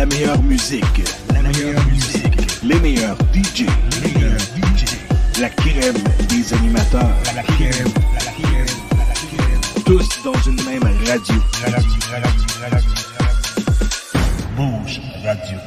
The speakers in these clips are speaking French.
La meilleure musique. La meilleure musique. Les meilleurs DJ. Les meilleurs DJ. La crème des animateurs. La crème. Tous dans une même radio. La radio.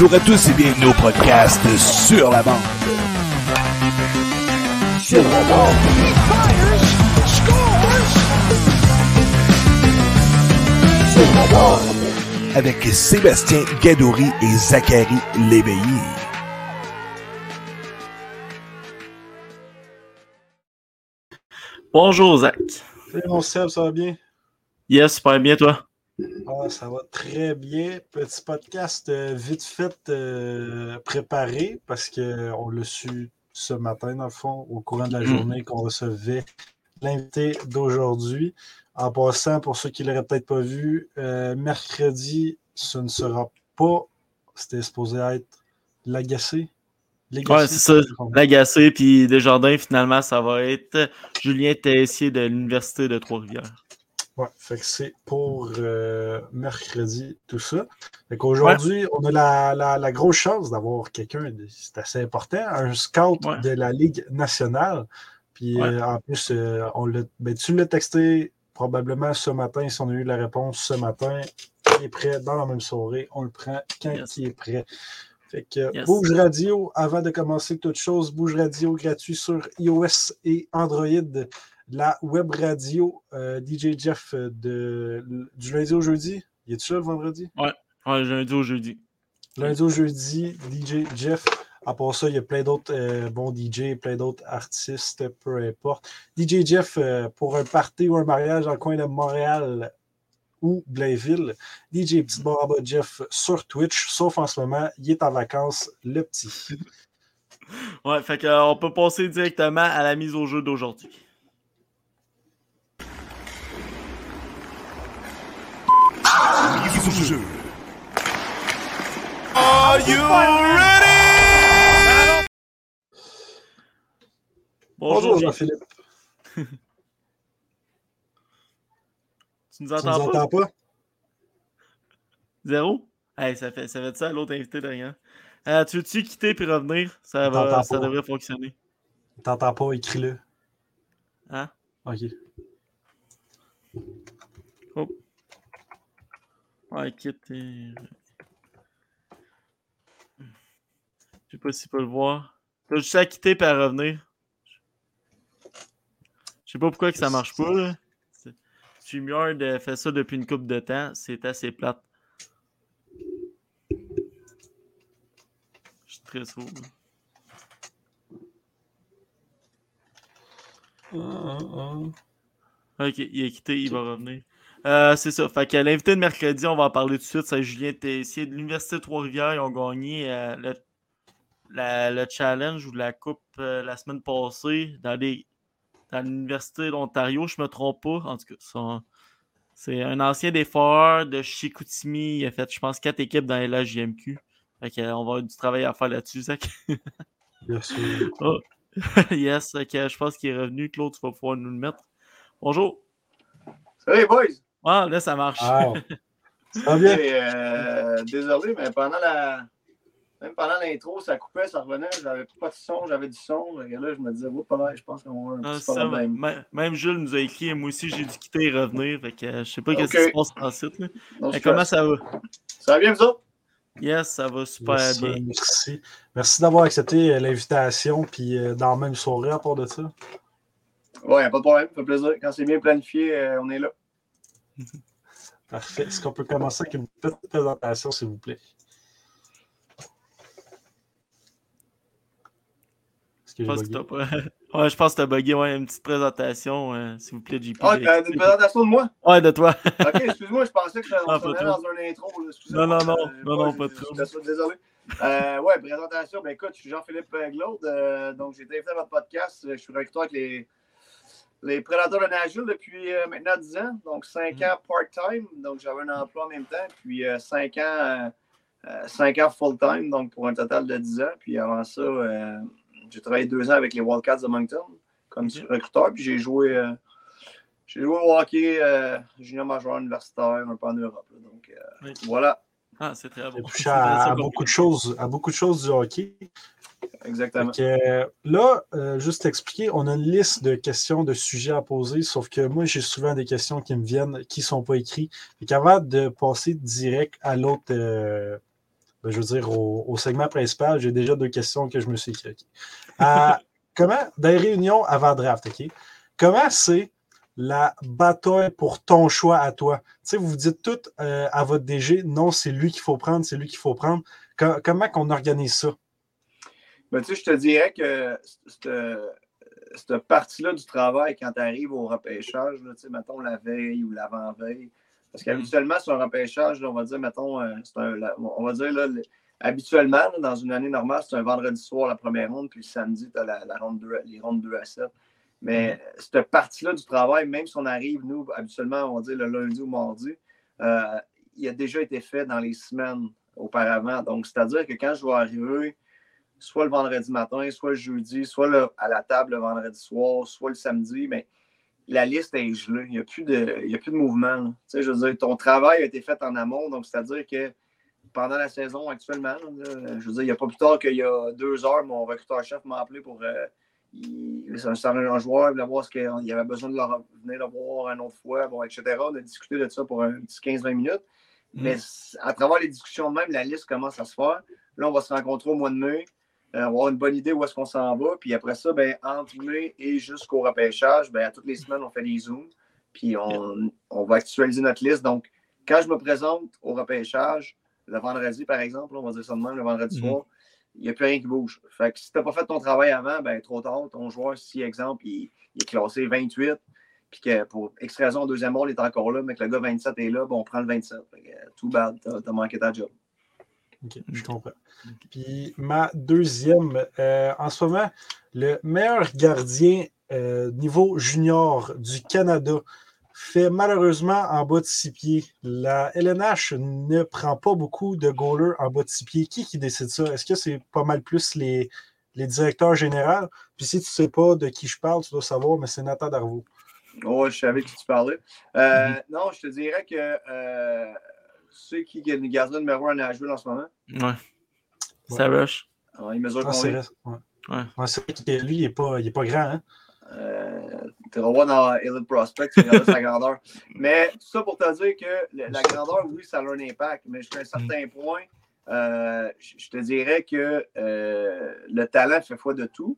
Bonjour à tous et bienvenue au podcast Sur la bande. Sur la bande. Sur la bande. Avec Sébastien Gadouri et Zachary Léveillé. Bonjour Zach. Salut mon Seb, ça va bien? Yes, super bien toi. Ah, ça va très bien. Petit podcast euh, vite fait euh, préparé parce qu'on l'a su ce matin, dans le fond, au courant de la Mm. journée, qu'on recevait l'invité d'aujourd'hui. En passant, pour ceux qui ne l'auraient peut-être pas vu, euh, mercredi, ce ne sera pas, c'était supposé être l'agacé. Ouais, c'est ça. L'agacé, puis Desjardins, finalement, ça va être Julien Tessier de l'Université de Trois-Rivières. Ouais, fait que c'est pour euh, mercredi, tout ça. Fait qu'aujourd'hui, on a la, la, la, grosse chance d'avoir quelqu'un, c'est assez important, un scout Ouais. de la Ligue nationale. Puis Ouais. euh, en plus, euh, on l'a, ben, tu l'as texté probablement ce matin, si on a eu la réponse ce matin. Il est prêt dans la même soirée. On le prend quand Yes. il est prêt. Fait que Yes. Bouge Radio, avant de commencer toute chose, Bouge Radio gratuit sur iOS et Android. La web radio euh, DJ Jeff euh, de, du lundi au jeudi? Il est-tu là le vendredi? Ouais, lundi au jeudi. Lundi au jeudi, DJ Jeff. À part ça, il y a plein d'autres euh, bons DJ, plein d'autres artistes, peu importe. DJ Jeff, euh, pour un party ou un mariage dans le coin de Montréal ou Blainville, DJ Petit Baraba Jeff sur Twitch, sauf en ce moment, il est en vacances, le petit. Ouais, fait qu'on peut passer directement à la mise au jeu d'aujourd'hui. Mise au jeu. Are you ready? Bonjour Bonjour, Jean-Philippe. tu nous Tu nous entends pas? entends pas? Zéro? Hey, ça fait ça, fait ça à l'autre invité derrière. Euh, tu veux-tu quitter puis revenir? Ça, va, ça devrait fonctionner. T'entends pas, écris-le. Hein? Ok. Ouais, quitte et... Je sais pas s'il peut le voir. T'as juste à quitter et à revenir. Je sais pas pourquoi que ça marche pas. Là. StreamYard euh, fait ça depuis une couple de temps. C'est assez plate. Je suis très sourd. là. Ok, il est quitté, il va revenir. Euh, c'est ça. Fait que l'invité de mercredi, on va en parler tout de suite. C'est Julien Tessier de l'Université de Trois-Rivières. Ils ont gagné euh, le, la- le challenge ou la coupe euh, la semaine passée dans, les, dans l'Université d'Ontario. Je me trompe pas. En tout cas, C'est un ancien des foreurs de Chicoutimi. Il a fait, je pense, quatre équipes dans la JMQ. Fait on va avoir du travail à faire là-dessus, Zach. Bien sûr. Oh. yes, je pense qu'il est revenu. Claude, tu vas pouvoir nous le mettre. Bonjour. Salut, boys. Ah, là, ça marche. Ça va bien. Euh, désolé, mais pendant la. Même pendant l'intro, ça coupait, ça revenait, j'avais pas de son, j'avais du son. Et là, je me disais, oh, pas je pense qu'on va un ah, petit problème. Même Jules nous a écrit, moi aussi, j'ai dû quitter et revenir. Fait que euh, je sais pas ce qui se passe en site. comment ça va? Ça va bien, vous autres? Yes, ça va super bien. Merci. Merci d'avoir accepté euh, l'invitation, puis dans la même soirée à part de ça. Ouais, pas de problème, ça fait plaisir. Quand c'est bien planifié, on est là. Parfait. Est-ce qu'on peut commencer avec une petite présentation, s'il vous plaît? Je pense, que ouais, je pense que tu as bugué. Ouais, une petite présentation, euh, s'il vous plaît, JP. Ah, une présentation de moi? Ouais, de toi. ok, excuse-moi, je pensais que on ah, dans un intro. Non, non, non, euh, non, non, pas trop. Désolé. Euh, ouais, présentation. Ben écoute, je suis Jean-Philippe Glaude. Euh, donc, j'ai été invité à votre podcast. Je suis recruteur avec les les Prédateurs de Nashville depuis euh, maintenant 10 ans, donc 5 ans part-time, donc j'avais un emploi en même temps, puis 5 euh, ans, euh, ans full-time, donc pour un total de 10 ans. Puis avant ça, j'ai travaillé deux ans avec les Wildcats de Moncton comme recruteur, puis j'ai joué, j'ai joué au hockey junior majeur universitaire un peu en Europe. donc voilà. Ah, c'est très bon. À, beaucoup de choses, à beaucoup de choses du hockey. Exactement. là, euh, juste expliquer, on a une liste de questions, de sujets à poser, sauf que moi, j'ai souvent des questions qui me viennent qui ne sont pas écrites. Et avant de passer direct à l'autre, euh, ben, je veux dire, au, segment principal, j'ai déjà deux questions que je me suis écrites. Euh, comment, dans les réunions avant draft, OK? Comment c'est la bataille pour ton choix à toi? Tu sais, vous vous dites tout à votre DG, non, c'est lui qu'il faut prendre, c'est lui qu'il faut prendre. comment qu'on organise ça? Ben, tu sais, je te dirais que cette, partie-là du travail, quand tu arrives au repêchage, là, mettons la veille ou l'avant-veille, parce qu'habituellement, sur un repêchage, on va dire, mettons, euh, un, on va dire, là, habituellement, dans une année normale, c'est un vendredi soir la première ronde, puis le samedi, tu as la, ronde 2, les rondes 2 à 7. Mais cette partie-là du travail, même si on arrive, nous, habituellement, on dire le lundi ou mardi, euh, il a déjà été fait dans les semaines auparavant. Donc, c'est-à-dire que quand je vais arriver soit le vendredi matin, soit le jeudi, soit à la table le vendredi soir, soit le samedi, mais la liste est gelée. Il n'y a, plus de, a plus de mouvement. Tu sais, je veux dire, ton travail a été fait en amont, donc c'est-à-dire que pendant la saison actuellement, je veux dire, il n'y a pas plus tard qu'il y a deux heures, mon recruteur-chef m'a appelé pour. Euh, il, un, un joueur, il voulait voir ce qu'il avait besoin de leur, venir le voir une autre fois, bon, etc. On a discuté de ça pour un petit 15-20 minutes. Mm. Mais à travers les discussions même, la liste commence à se faire. Là, on va se rencontrer au mois de mai. Euh, avoir une bonne idée où est-ce qu'on s'en va. Puis après ça, ben, entre mai et jusqu'au repêchage, ben, à toutes les semaines, on fait des zooms. Puis on, va actualiser notre liste. Donc, quand je me présente au repêchage, le vendredi, par exemple, on va dire ça de même, le vendredi mhm. soir, il n'y a plus rien qui bouge. Fait que si tu n'as pas fait ton travail avant, ben, trop tard, ton joueur, si, exemple, il, est classé 28, puis que pour X raison, deuxième rôle, il est encore là, mais que le gars 27 est là, on prend le 27. tout bad, tu as manqué ta job. OK, je comprends. Puis ma deuxième, euh, en ce moment, le meilleur gardien euh, niveau junior du Canada fait malheureusement en bas de six pieds. La LNH ne prend pas beaucoup de goalers en bas de six pieds. Qui qui décide ça? Est-ce que c'est pas mal plus les, les directeurs généraux? Puis si tu ne sais pas de qui je parle, tu dois savoir, mais c'est Nathan Darvaux. Oh, je savais qui tu parlais. Euh, mm-hmm. Non, je te dirais que sais qui est le gardien numéro 1 à Nashville en ce moment? Ouais. Ça rush. Il mesure ah, combien? Ouais. ouais. c'est vrai que lui, il n'est pas, pas grand. Hein? Tu revois dans Elite Prospect, tu regardes sa grandeur. Mais tout ça pour te dire que la grandeur, oui, ça a un impact, mais jusqu'à un certain mm. point, euh, je te dirais que euh, le talent fait foi de tout.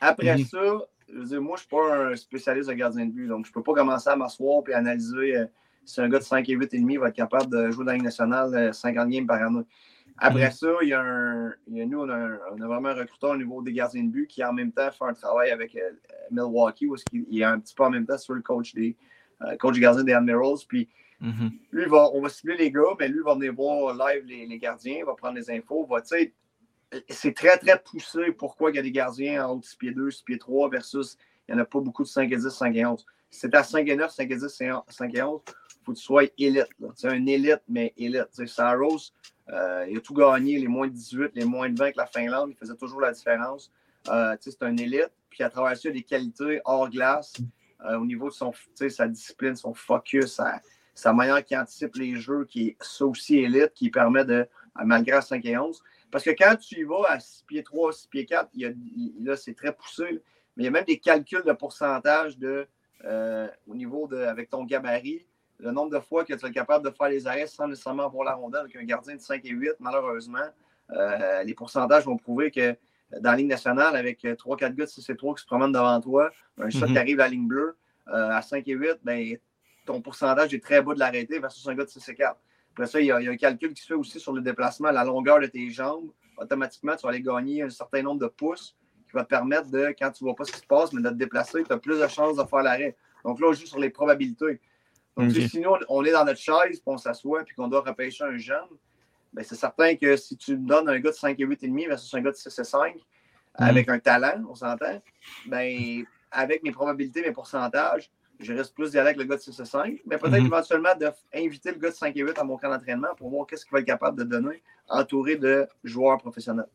Après mm-hmm. ça, je veux dire, moi, je ne suis pas un spécialiste de gardien de but, donc je ne peux pas commencer à m'asseoir et analyser euh, si un gars de 5 et 8 et demi va être capable de jouer dans la Ligue nationale 50 euh, games par année. Après mm. ça, il y, a un, nous, on a, vraiment un recruteur au niveau des gardiens de but qui, en même temps, fait un travail avec euh, Milwaukee, où il est un petit peu en même temps sur le coach des euh, coach gardien des Admirals. Puis, mm-hmm. lui, va, on va cibler les gars, mais lui, il va venir voir live les, gardiens, il va prendre les infos. Va, c'est très, très poussé pourquoi il y a des gardiens en haut de 6 pieds 2, 6 pieds 3 versus il n'y en a pas beaucoup de 5 et 10, 5 et 11. C'est à 5 et 9, 5 et 10, 5 et 11 faut que tu sois élite. C'est un élite, mais élite. Saros, euh, il a tout gagné, les moins de 18, les moins de 20 avec la Finlande, il faisait toujours la différence. Euh, c'est un élite, puis à travers ça, des qualités hors glace, euh, au niveau de son, sa discipline, son focus, sa, manière qu'il anticipe les jeux, qui est ça aussi élite, qui permet de, malgré 5 et 11. Parce que quand tu y vas à 6 pieds 3, 6 pieds 4, là, c'est très poussé, mais il y a même des calculs de pourcentage de, au niveau de, avec ton gabarit le nombre de fois que tu es capable de faire les arrêts sans nécessairement avoir la rondelle avec un gardien de 5 et 8, malheureusement, euh, les pourcentages vont prouver que dans la ligne nationale, avec 3-4 gars de 6 et 3 qui se promènent devant toi, un shot mhm. qui arrive à la ligne bleue euh, à 5 et 8, ben, ton pourcentage est très bas de l'arrêter versus un gars de 6 et 4. Après ça, il y, a, un calcul qui se fait aussi sur le déplacement, la longueur de tes jambes. Automatiquement, tu vas aller gagner un certain nombre de pouces qui va te permettre de, quand tu ne vois pas ce qui se passe, mais de te déplacer, tu as plus de chances de faire l'arrêt. Donc là, on joue sur les probabilités. Donc, si nous, on est dans notre chaise, puis on s'assoit, puis qu'on doit repêcher un jeune, ben, c'est certain que si tu me donnes un gars de 5 et 8,5 versus un gars de 6 et 5, mm. avec un talent, on s'entend, ben, avec mes probabilités, mes pourcentages, je reste plus d'y avec le gars de 6 et 5, mais peut-être mm-hmm. éventuellement d'inviter le gars de 5 et 8 à mon camp d'entraînement pour voir qu'est-ce qu'il va être capable de donner, entouré de joueurs professionnels.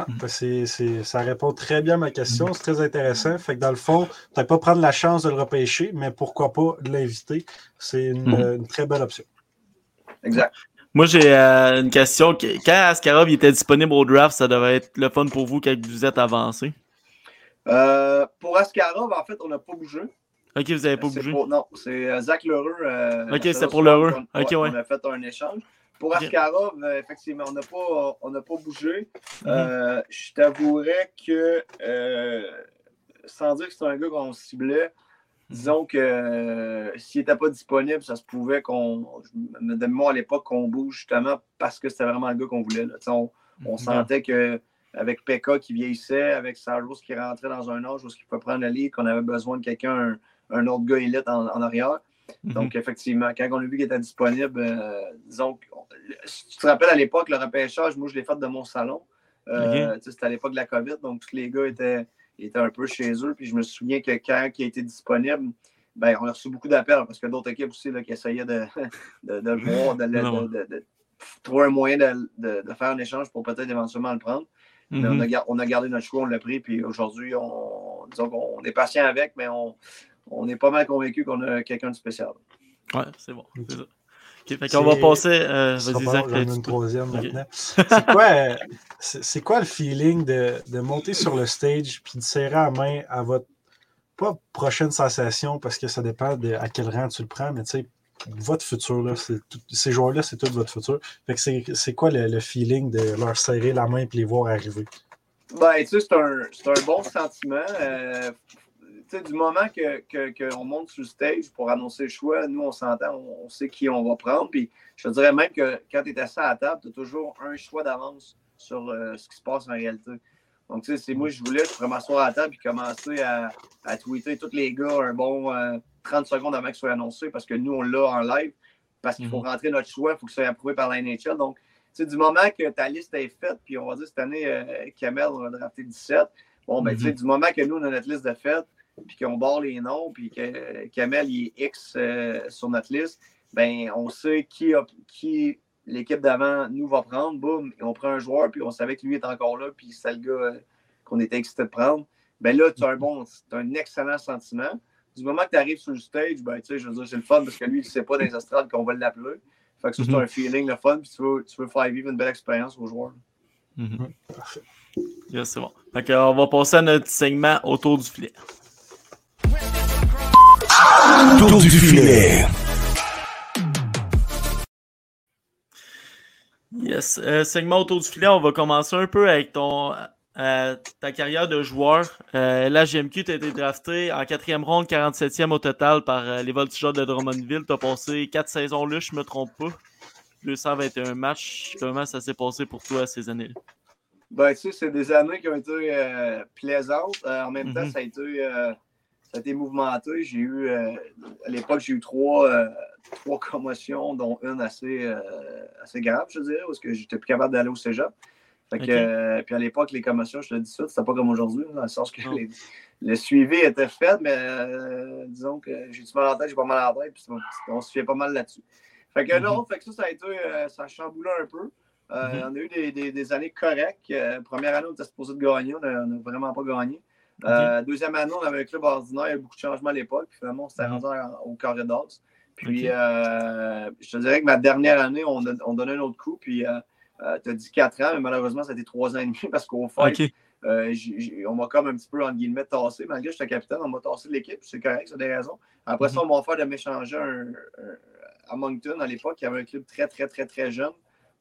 Ah, ça répond très bien à ma question. C'est très intéressant. Fait que dans le fond, tu pas prendre la chance de le repêcher, mais pourquoi pas l'inviter? C'est une, mhm. très belle option. Exact. Moi, j'ai euh, une question. Quand Askarov était disponible au draft, ça devait être le fun pour vous quand vous êtes avancé? Euh, pour Askarov, en fait, on n'a pas bougé. Ok, vous n'avez pas bougé? non, c'est euh, Zach Lheureux. ok, c'est pour Lheureux. Ok, ouais. On a fait un échange. Pour Askarov, euh, effectivement, on n'a pas, pas bougé. Mhm. Euh, je t'avouerais que, euh, sans dire que c'est un gars qu'on ciblait, mhm. disons que s'il n'était pas disponible, ça se pouvait qu'on, de moi à l'époque, qu'on bouge justement parce que c'était vraiment le gars qu'on voulait. On, on, mhm. sentait que avec Pekka qui vieillissait, avec Saros qui rentrait dans un âge où il pouvait prendre la ligue, qu'on avait besoin de quelqu'un, un, autre gars élite en arrière. Mhm. Donc, effectivement, quand on a vu qu'il était disponible, euh, disons, si tu te rappelles à l'époque, le repêchage, moi, je l'ai fait de mon salon. Euh, c'était à l'époque de la COVID, donc tous les gars étaient, étaient un peu chez eux. Puis je me souviens que quand il a été disponible, ben, on a reçu beaucoup d'appels parce que d'autres équipes aussi là, qui essayaient de, de, de voir, de, trouver un moyen de, faire un échange pour peut-être éventuellement le prendre. On, mhm. a, on, a, gardé notre choix, on l'a pris, puis aujourd'hui, on, disons qu'on est patient avec, mais on, on est pas mal convaincu qu'on a quelqu'un de spécial. Ouais, c'est bon. C'est ça. va passer. Euh, Vas-y, Zach. une troisième maintenant. C'est quoi, euh, quoi, le feeling de, de, monter sur le stage puis de serrer la main à votre pas prochaine sensation parce que ça dépend de à quel rang tu le prends, mais tu sais, votre futur, là, ces joueurs-là, c'est tout votre futur. Fait que c'est quoi le, le, feeling de leur serrer la main et les voir arriver? Ben, tu sais, c'est un, un, bon sentiment. Euh, du moment qu'on que, que monte sur le stage pour annoncer le choix, nous, on s'entend, on, sait qui on va prendre. Puis je te dirais même que quand tu es assis à la table, tu as toujours un choix d'avance sur euh, ce qui se passe en réalité. Donc, tu sais, c'est moi, je voulais, je pourrais m'asseoir à la table et commencer à, à, tweeter tous les gars un bon 30 euh, secondes avant que ce soit annoncé parce que nous, on l'a en live. Parce qu'il faut mhm. rentrer notre choix, il faut que ça soit approuvé par la NHL. Donc, tu sais, du moment que ta liste est faite, puis on va dire cette année, euh, Kamel, on va drafter 17. Bon, ben, tu sais, mhm. du moment que nous, on a notre liste de fête, puis qu'on barre les noms, puis que Kamel est X euh, sur notre liste, ben on sait qui, qui l'équipe d'avant nous va prendre. Boum, on prend un joueur, puis on savait que lui est encore là, puis c'est le gars euh, qu'on était excité de prendre. Ben là, tu as un bon, un excellent sentiment. Du moment que tu arrives sur le stage, ben, tu sais, je veux dire, c'est le fun parce que lui, il ne sait pas dans les astrales qu'on va l'appeler. Fait que c'est mhm. un feeling, le fun, puis tu veux, tu veux faire vivre une belle expérience aux joueurs. Mhm. Parfait. c'est bon. Fait on va passer à notre segment autour du filet. Tour du filet. Yes. Euh, segment autour du filet, on va commencer un peu avec ton euh, ta carrière de joueur. Euh, la GMQ, tu as été drafté en quatrième ronde, 47e au total par euh, les Voltigeurs de Drummondville. Tu as passé quatre saisons là, je ne me trompe pas. 221 matchs. Comment ça s'est passé pour toi ces années-là? Ben, tu sais, c'est des années qui ont été plaisantes. en même temps, mm-hmm. ça a été ça a été mouvementé. J'ai eu, euh, à l'époque, j'ai eu trois, euh, trois commotions, dont une assez, euh, assez grave, je dirais, parce que j'étais plus capable d'aller au cégep. Fait que, puis à l'époque, les commotions, je te dis ça, c'était pas comme aujourd'hui, dans le sens que les- le suivi était fait, mais disons que j'ai du mal en tête, j'ai pas mal en tête, puis on se fiait pas mal là-dessus. Fait que Mhm. non, fait que ça, ça a été, ça a chamboulé un peu. Mhm. On a eu des, des- des années correctes. Première année, on était supposé de gagner, on n'a vraiment pas gagné. Euh, Deuxième année, on avait un club ordinaire, il y a eu beaucoup de changements à l'époque, puis finalement, on s'était Mhm. rendu en- au carré d'as. Puis euh, je te dirais que ma dernière année, on, a- on donnait un autre coup, puis euh, tu as dit 4 ans, mais malheureusement, ça a été 3 ans et demi parce qu'au fait, euh, on m'a comme un petit peu, entre guillemets, tassé. Malgré que j'étais capitaine, on m'a tassé de l'équipe, c'est correct, c'est des raisons. Après ça, on m'a offert de m'échanger à Moncton à l'époque, il y avait un club très, très, très, très jeune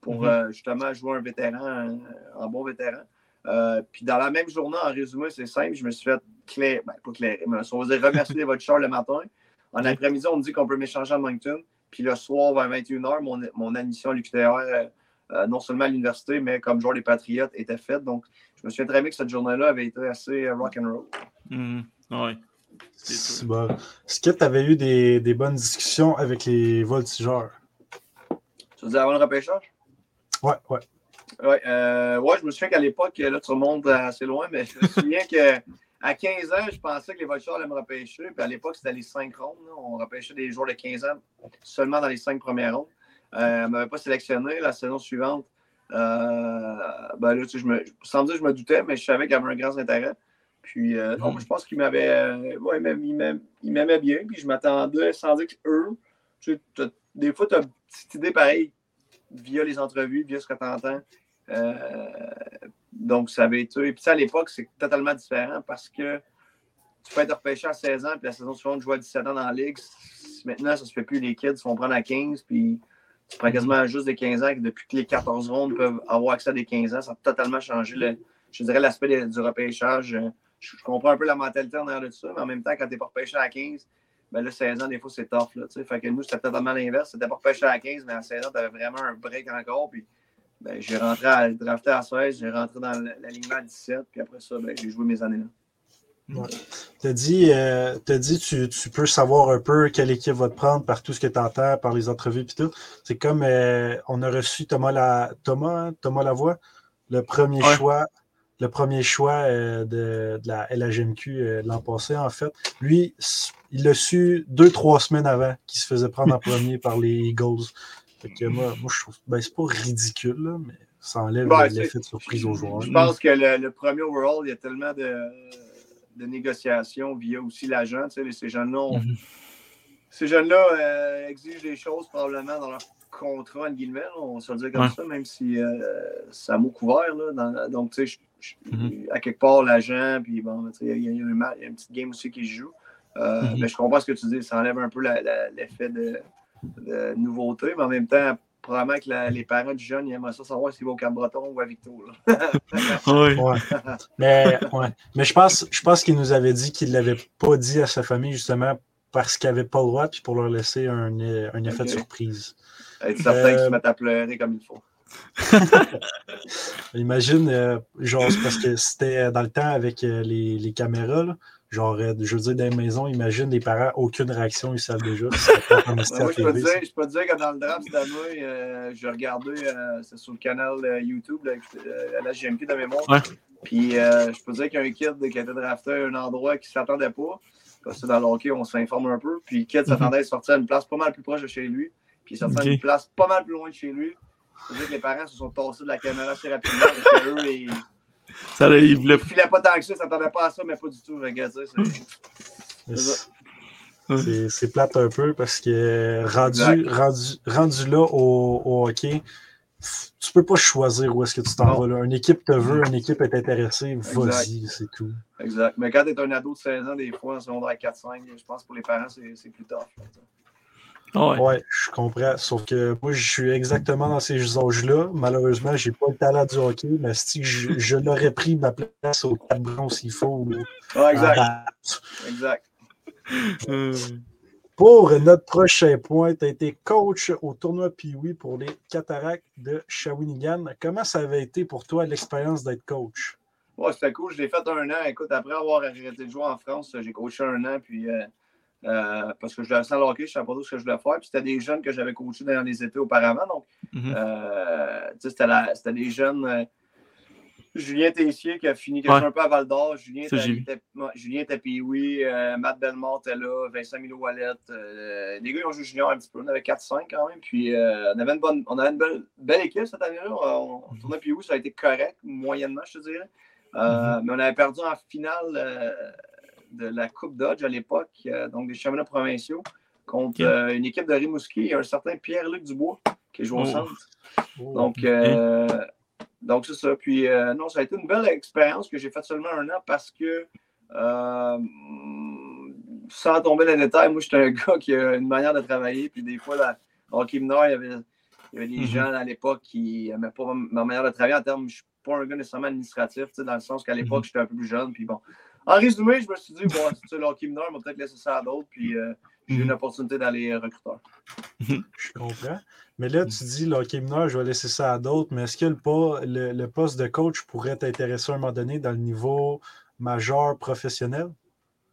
pour Mhm. euh, justement jouer un vétéran, un, un bon vétéran. Euh, puis dans la même journée, en résumé, c'est simple, je me suis fait clair, ben, pas clairer, mais on va dire remercier votre char le matin. En après-midi, on me dit qu'on peut m'échanger à Moncton. Puis le soir, vers 21h, mon, mon admission à l'UQTR, euh, euh, non seulement à l'université, mais comme joueur des Patriotes, était faite. Donc, je me souviens très bien que cette journée-là avait été assez euh, rock and roll. Mhm. Ouais. C'est bon. Est-ce que tu avais eu des, des bonnes discussions avec les voltigeurs? Tu veux dire avant le repêchage? Ouais, ouais. Oui, euh, ouais, je me souviens qu'à l'époque, là, tu remontes assez loin, mais je me souviens qu'à 15 ans, je pensais que les Vultures allaient me repêcher. Puis à l'époque, c'était les 5 rondes. là. On repêchait des joueurs de 15 ans seulement dans les 5 premières rondes. Euh, on ne m'avait pas sélectionné. La saison suivante, euh, ben là, tu sais, je me, sans dire que je me doutais, mais je savais qu'il y avait un grand intérêt. Puis, euh, non, moi, je pense qu'il m'avait. euh, ouais, il m'aimait- bien. Puis, je m'attendais, sans dire qu'eux, tu sais, des fois, tu as une petite idée pareille via les entrevues, via ce que tu entends. donc, ça avait été. Puis, ça, à l'époque, c'est totalement différent parce que tu peux être repêché à 16 ans, puis la saison suivante, jouer à 17 ans dans la ligue. Maintenant, ça se fait plus. Les kids se font prendre à 15, puis tu prends quasiment juste des 15 ans, que depuis que les 14 rondes peuvent avoir accès à des 15 ans, ça a totalement changé, le, je dirais, l'aspect du repêchage. Euh, Je, je comprends un peu la mentalité en arrière de ça, mais en même temps, quand tu n'es pas repêché à 15, ben là, 16 ans, des fois, c'est tough. Là, tu sais. fait que nous, c'était totalement l'inverse. C'était pas repêché à 15, mais à 16 ans, tu avais vraiment un break encore. Puis, ben, j'ai rentré à drafté à 16, j'ai rentré dans l'alignement à 17, puis après ça, ben, j'ai joué mes années-là. Tu as dit, euh, t'as dit tu, tu peux savoir un peu quelle équipe va te prendre par tout ce que tu entends, par les entrevues et tout. C'est comme euh, on a reçu Thomas, la, Thomas, hein, Thomas Lavoie, le premier Ouais. choix, le premier choix euh, de, de la LHMQ euh, l'an passé, en fait. Lui, il l'a su deux, trois semaines avant qu'il se faisait prendre en premier par les Eagles. Fait que moi, moi, je trouve ben, c'est pas ridicule, là, mais ça enlève Ouais, l'effet c'est- de surprise aux joueurs. Je pense que le, le premier overall, il y a tellement de, de négociations via aussi l'agent. Tu sais, ces jeunes-là ont- Mhm. ces jeunes-là euh, exigent des choses probablement dans leur contrat, en guillemets, là, on se le dire comme Ouais. ça, même si euh, c'est à mot couvert. Là, dans- donc, tu sais, Mhm. à quelque part, l'agent, puis bon, il y, a- y y une petite game aussi qui se joue. Euh, Mhm. mais je comprends ce que tu dis, ça enlève un peu la- la- l'effet de, de nouveauté, mais en même temps, probablement que la- les parents du jeune, ils aimeraient ça savoir s'il va au Cap-Breton ou à Victo. Ouais. Ouais. Mais, ouais. Mais je pense, je pense qu'il nous avait dit qu'il ne l'avait pas dit à sa famille, justement, parce qu'il n'avait pas le droit, puis pour leur laisser un, un effet de surprise. Être certain qu'ils Euh, se mettent à pleurer comme il faut. Imagine, euh, genre, parce que c'était dans le temps avec euh, les, les caméras, là. genre, euh, je veux dire, dans les maisons, imagine les parents, aucune réaction, ils savent déjà. Pas comme Ben, moi, je peux, dire, ça. je peux te dire que dans le draft cette année, euh, j'ai regardé, euh, c'est sur le canal euh, YouTube, là, euh, à la GMQ de mémoire. Ouais. Puis euh, je peux te dire qu'il y a un kid qui a été drafté à un endroit qui ne s'attendait pas. Parce que dans le hockey, on s'informe un peu. Puis le kid s'attendait à sortir à une place pas mal plus proche de chez lui. Puis il sortait à une place pas mal plus loin de chez lui. C'est-à-dire que les parents se sont tassés de la caméra assez rapidement parce que eux, ils Ça, là, il voulait. ne filaient pas tant que ça, ils s'attendaient pas à ça, mais pas du tout. C'est-. C'est plate un peu parce que rendu, rendu, rendu là au, au hockey, tu peux pas choisir où est-ce que tu t'en vas. Là. Une équipe te veut, une équipe est intéressée, vas-y, c'est tout. Exact. Mais quand tu es un ado de 16 ans, des fois, en secondaire 4-5, je pense que pour les parents, c'est plus tough. Ouais. Ouais, je comprends. Sauf que moi, je suis exactement dans ces âges-là. Malheureusement, j'ai pas le talent du hockey, mais si je, je l'aurais pris ma place au 4 bronze s'il faut. Ah, exact. Euh, Pour notre prochain point, tu as été coach au tournoi Pee-Wee pour les Cataractes de Shawinigan. Comment ça avait été pour toi l'expérience d'être coach? Ouais, c'était cool. Je l'ai fait un an. Écoute, après avoir arrêté de jouer en France, j'ai coaché un an. Puis, euh, euh, parce que je voulais sans hockey, je ne savais pas tout ce que je voulais faire. Puis c'était des jeunes que j'avais coachés dans les étés auparavant. Donc, mhm. euh, c'était des jeunes. euh, Julien Tessier qui a fini a Ouais. un peu à Val d'Or. Julien, Julien Tapi, oui. euh, Matt Belmont était là. Vincent Milo Wallet. les gars, ils ont joué junior un petit peu. On avait 4-5 quand même. Puis on avait une, bonne, on avait une belle, belle équipe cette année-là. On, on tournait puis oui, ça a été correct, moyennement, je te dirais. Euh, Mais on avait perdu en finale de la Coupe Dodge à l'époque, euh, donc des championnats provinciaux, contre euh, une équipe de Rimouski et un certain Pierre-Luc Dubois qui joue au Oh. centre. Oh. Donc, euh, donc c'est ça. Puis, euh, non, ça a été une belle expérience que j'ai faite seulement un an parce que, euh, sans tomber dans les détails, moi, j'étais un gars qui a une manière de travailler. Puis, des fois, là, au hockey mineur, il y avait, il y avait des Mhm. gens à l'époque qui n'aimaient pas ma, ma manière de travailler en termes. Je ne suis pas un gars nécessairement administratif, tu sais, dans le sens qu'à l'époque, j'étais un peu plus jeune. Puis, bon. En résumé, je me suis dit, bon, tu sais, le hockey mineur, on va peut-être laisser ça à d'autres. Puis, euh, j'ai eu Mhm. une opportunité d'aller recruteur. Je comprends. Mais là, tu dis, le hockey mineur, je vais laisser ça à d'autres, mais est-ce que le, pas, le, le poste de coach pourrait t'intéresser à un moment donné dans le niveau majeur professionnel?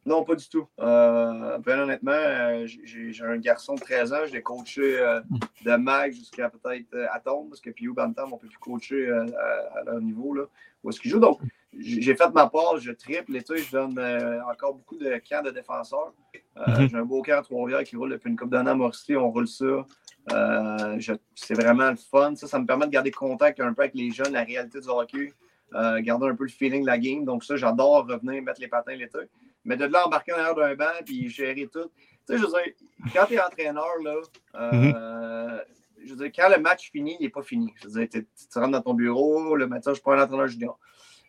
Non, pas du tout. Euh, ben, honnêtement, euh, j'ai un garçon de 13 ans, je l'ai coaché euh, de mag jusqu'à peut-être euh, Atom, parce que Pio Bantam, on peut plus coacher euh, à, à leur niveau, là, où est-ce qu'il joue. Donc, j'ai fait ma part, je triple, l'été, je donne euh, encore beaucoup de camps de défenseurs. Euh, Mhm. J'ai un beau camp à Trois-Rivières qui roule depuis une coupe d'années à Mauricie, on roule ça. Euh, C'est vraiment le fun. Ça, ça me permet de garder contact un peu avec les jeunes, la réalité du hockey, garder un peu le feeling de la game. Donc, ça, j'adore revenir mettre les patins l'été. Mais de là, embarquer en arrière d'un banc puis gérer tout. Tu sais, je veux dire, quand tu es entraîneur, là, euh, je veux dire, quand le match finit, il n'est pas fini. Je veux dire, t'es- tu rentres dans ton bureau, le matin, je prends un entraîneur junior.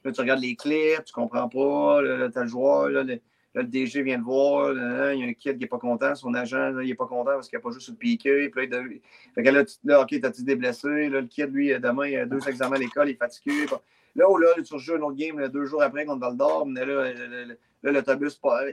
Là, tu regardes les clips, tu comprends pas, là, t'as le joueur, là, le, le DG vient te voir, là, il y a un kid qui n'est pas content, son agent, il n'est pas content parce qu'il n'a pas joué sur le piqué. Là, il fait que là, tu- là, OK, t'as-tu des blessés? Là, le kid, lui, demain, il a deux examens à l'école, il est fatigué. Là, oh, là, tu rejoues un autre game deux jours après contre Val d'Or, mais là, là, là, l'autobus, pas- euh,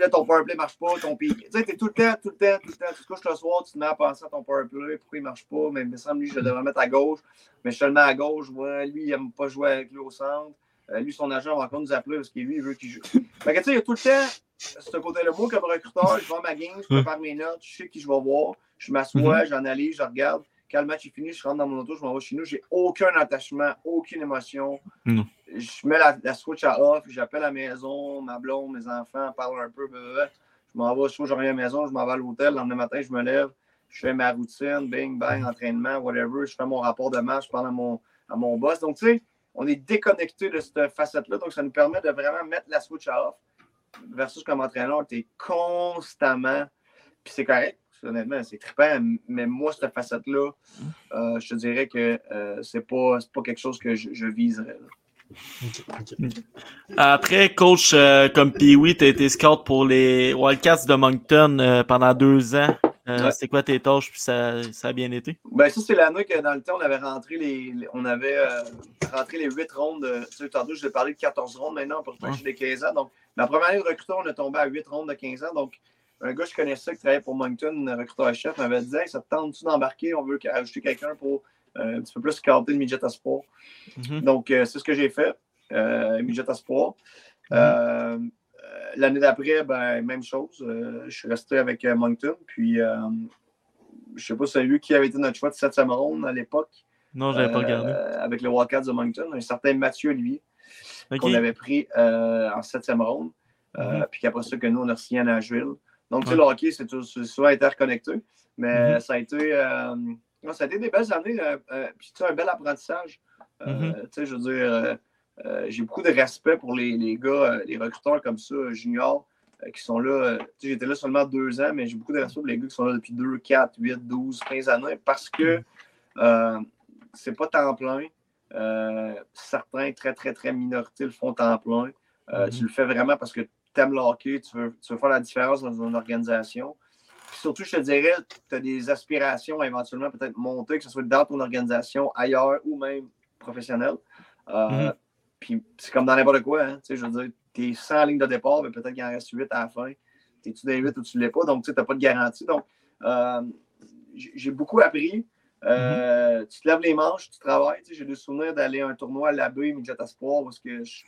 là, ton powerplay ne marche pas, ton. Tu sais, t'es tout le temps, tout le temps, tout le temps. Tu te couches le soir, tu te mets à penser à ton powerplay, pourquoi il ne marche pas, mais il me semble, lui, je le devrais mettre à gauche, mais je le mets à gauche, ouais, lui, il n'aime pas jouer avec lui au centre. Euh, lui, son agent va encore nous appeler parce que lui, il veut qu'il joue. Fait que, tu sais, il y a tout le temps ce côté-là. Moi, comme recruteur, je vais à ma game, je prépare mes notes, je sais qui je vais voir, je m'assois, j'analyse, je regarde. Quand le match est fini, je rentre dans mon auto, je m'en vais chez nous. J'ai aucun attachement, aucune émotion. Non. Je mets la, switch à off, j'appelle à la maison, ma blonde, mes enfants, parle un peu. Je m'en vais, soit je reviens à la maison, je m'en vais à l'hôtel. Le lendemain matin, je me lève, je fais ma routine, bing, bang, entraînement, whatever. Je fais mon rapport de match, je parle à mon, à mon boss. Donc, tu sais, on est déconnecté de cette facette-là. Donc, ça nous permet de vraiment mettre la switch à off. Versus comme entraîneur, tu es constamment. Puis c'est correct, honnêtement, c'est trippant. Mais moi, cette facette-là, euh, je te dirais que euh, c'est pas, pas quelque chose que je, je viserais. là. Ok. Après, coach euh, comme Pee-Wee, tu as été scout pour les Wildcats de Moncton euh, pendant deux ans. Euh, Ouais. C'était quoi tes tâches, puis ça, ça a bien été? Ben, ça, c'est l'année que dans le temps, on avait rentré les, les- on avait, euh, rentré les 8 rondes. de- Tu sais, tantôt, je t'ai parlé de 14 rondes maintenant pour Ouais. toucher des 15 ans. Donc, la première année de recruteur, on est tombé à 8 rondes de 15 ans. Donc, un gars je connaissais qui travaillait pour Moncton, un recruteur-chef, m'avait dit Hey, ça te tente-tu d'embarquer? On veut ajouter quelqu'un pour euh, un petit peu plus scouten le midget à sport. Mhm. Donc, euh, c'est ce que j'ai fait, euh, midget à sport. Mhm. Euh, euh, L'année d'après, ben, même chose. Euh, je suis resté avec euh, Moncton. Puis, euh, je sais pas si vous avez vu qui avait été notre choix de 7 ronde à l'époque. Non, j'avais pas euh, regardé. Avec le Wildcats de Moncton, un certain Mathieu Olivier, qu'on avait pris euh, en septième ronde. Euh, Mhm. Puis qu'après ça, que nous, on a signé à Nashville. Donc, tu sais, Ouais. le hockey, c'est souvent interconnecté. Mais ça, a été, euh, non, ça a été des belles années. euh, euh, puis, tu sais, un bel apprentissage. Euh, Mhm. Tu sais, je veux dire, euh, j'ai beaucoup de respect pour les, les gars, les recruteurs comme ça, juniors, qui sont là. tu sais, j'étais là seulement deux ans, mais j'ai beaucoup de respect pour les gars qui sont là depuis 2, 4, 8, 12, 15 années parce que euh, c'est pas temps plein. Certains, très, très, très minorités le font temps plein. Mhm. Tu le fais vraiment parce que tu aimes le hockey, tu veux, tu veux faire la différence dans une organisation. Puis surtout, je te dirais, tu as des aspirations à éventuellement peut-être monter, que ce soit dans ton organisation, ailleurs ou même professionnel. Euh, Mhm. Puis c'est comme dans n'importe quoi. Hein, tu sais, je veux dire, tu es 100 lignes de départ, mais peut-être qu'il en reste 8 à la fin. T'es-tu des 8 ou tu ne l'es pas? Donc, tu n'as pas de garantie. Donc, euh, j'ai beaucoup appris. Euh, Tu te lèves les manches, tu travailles. J'ai des souvenirs d'aller à un tournoi à l'abbé, Midget Espoir, parce que je,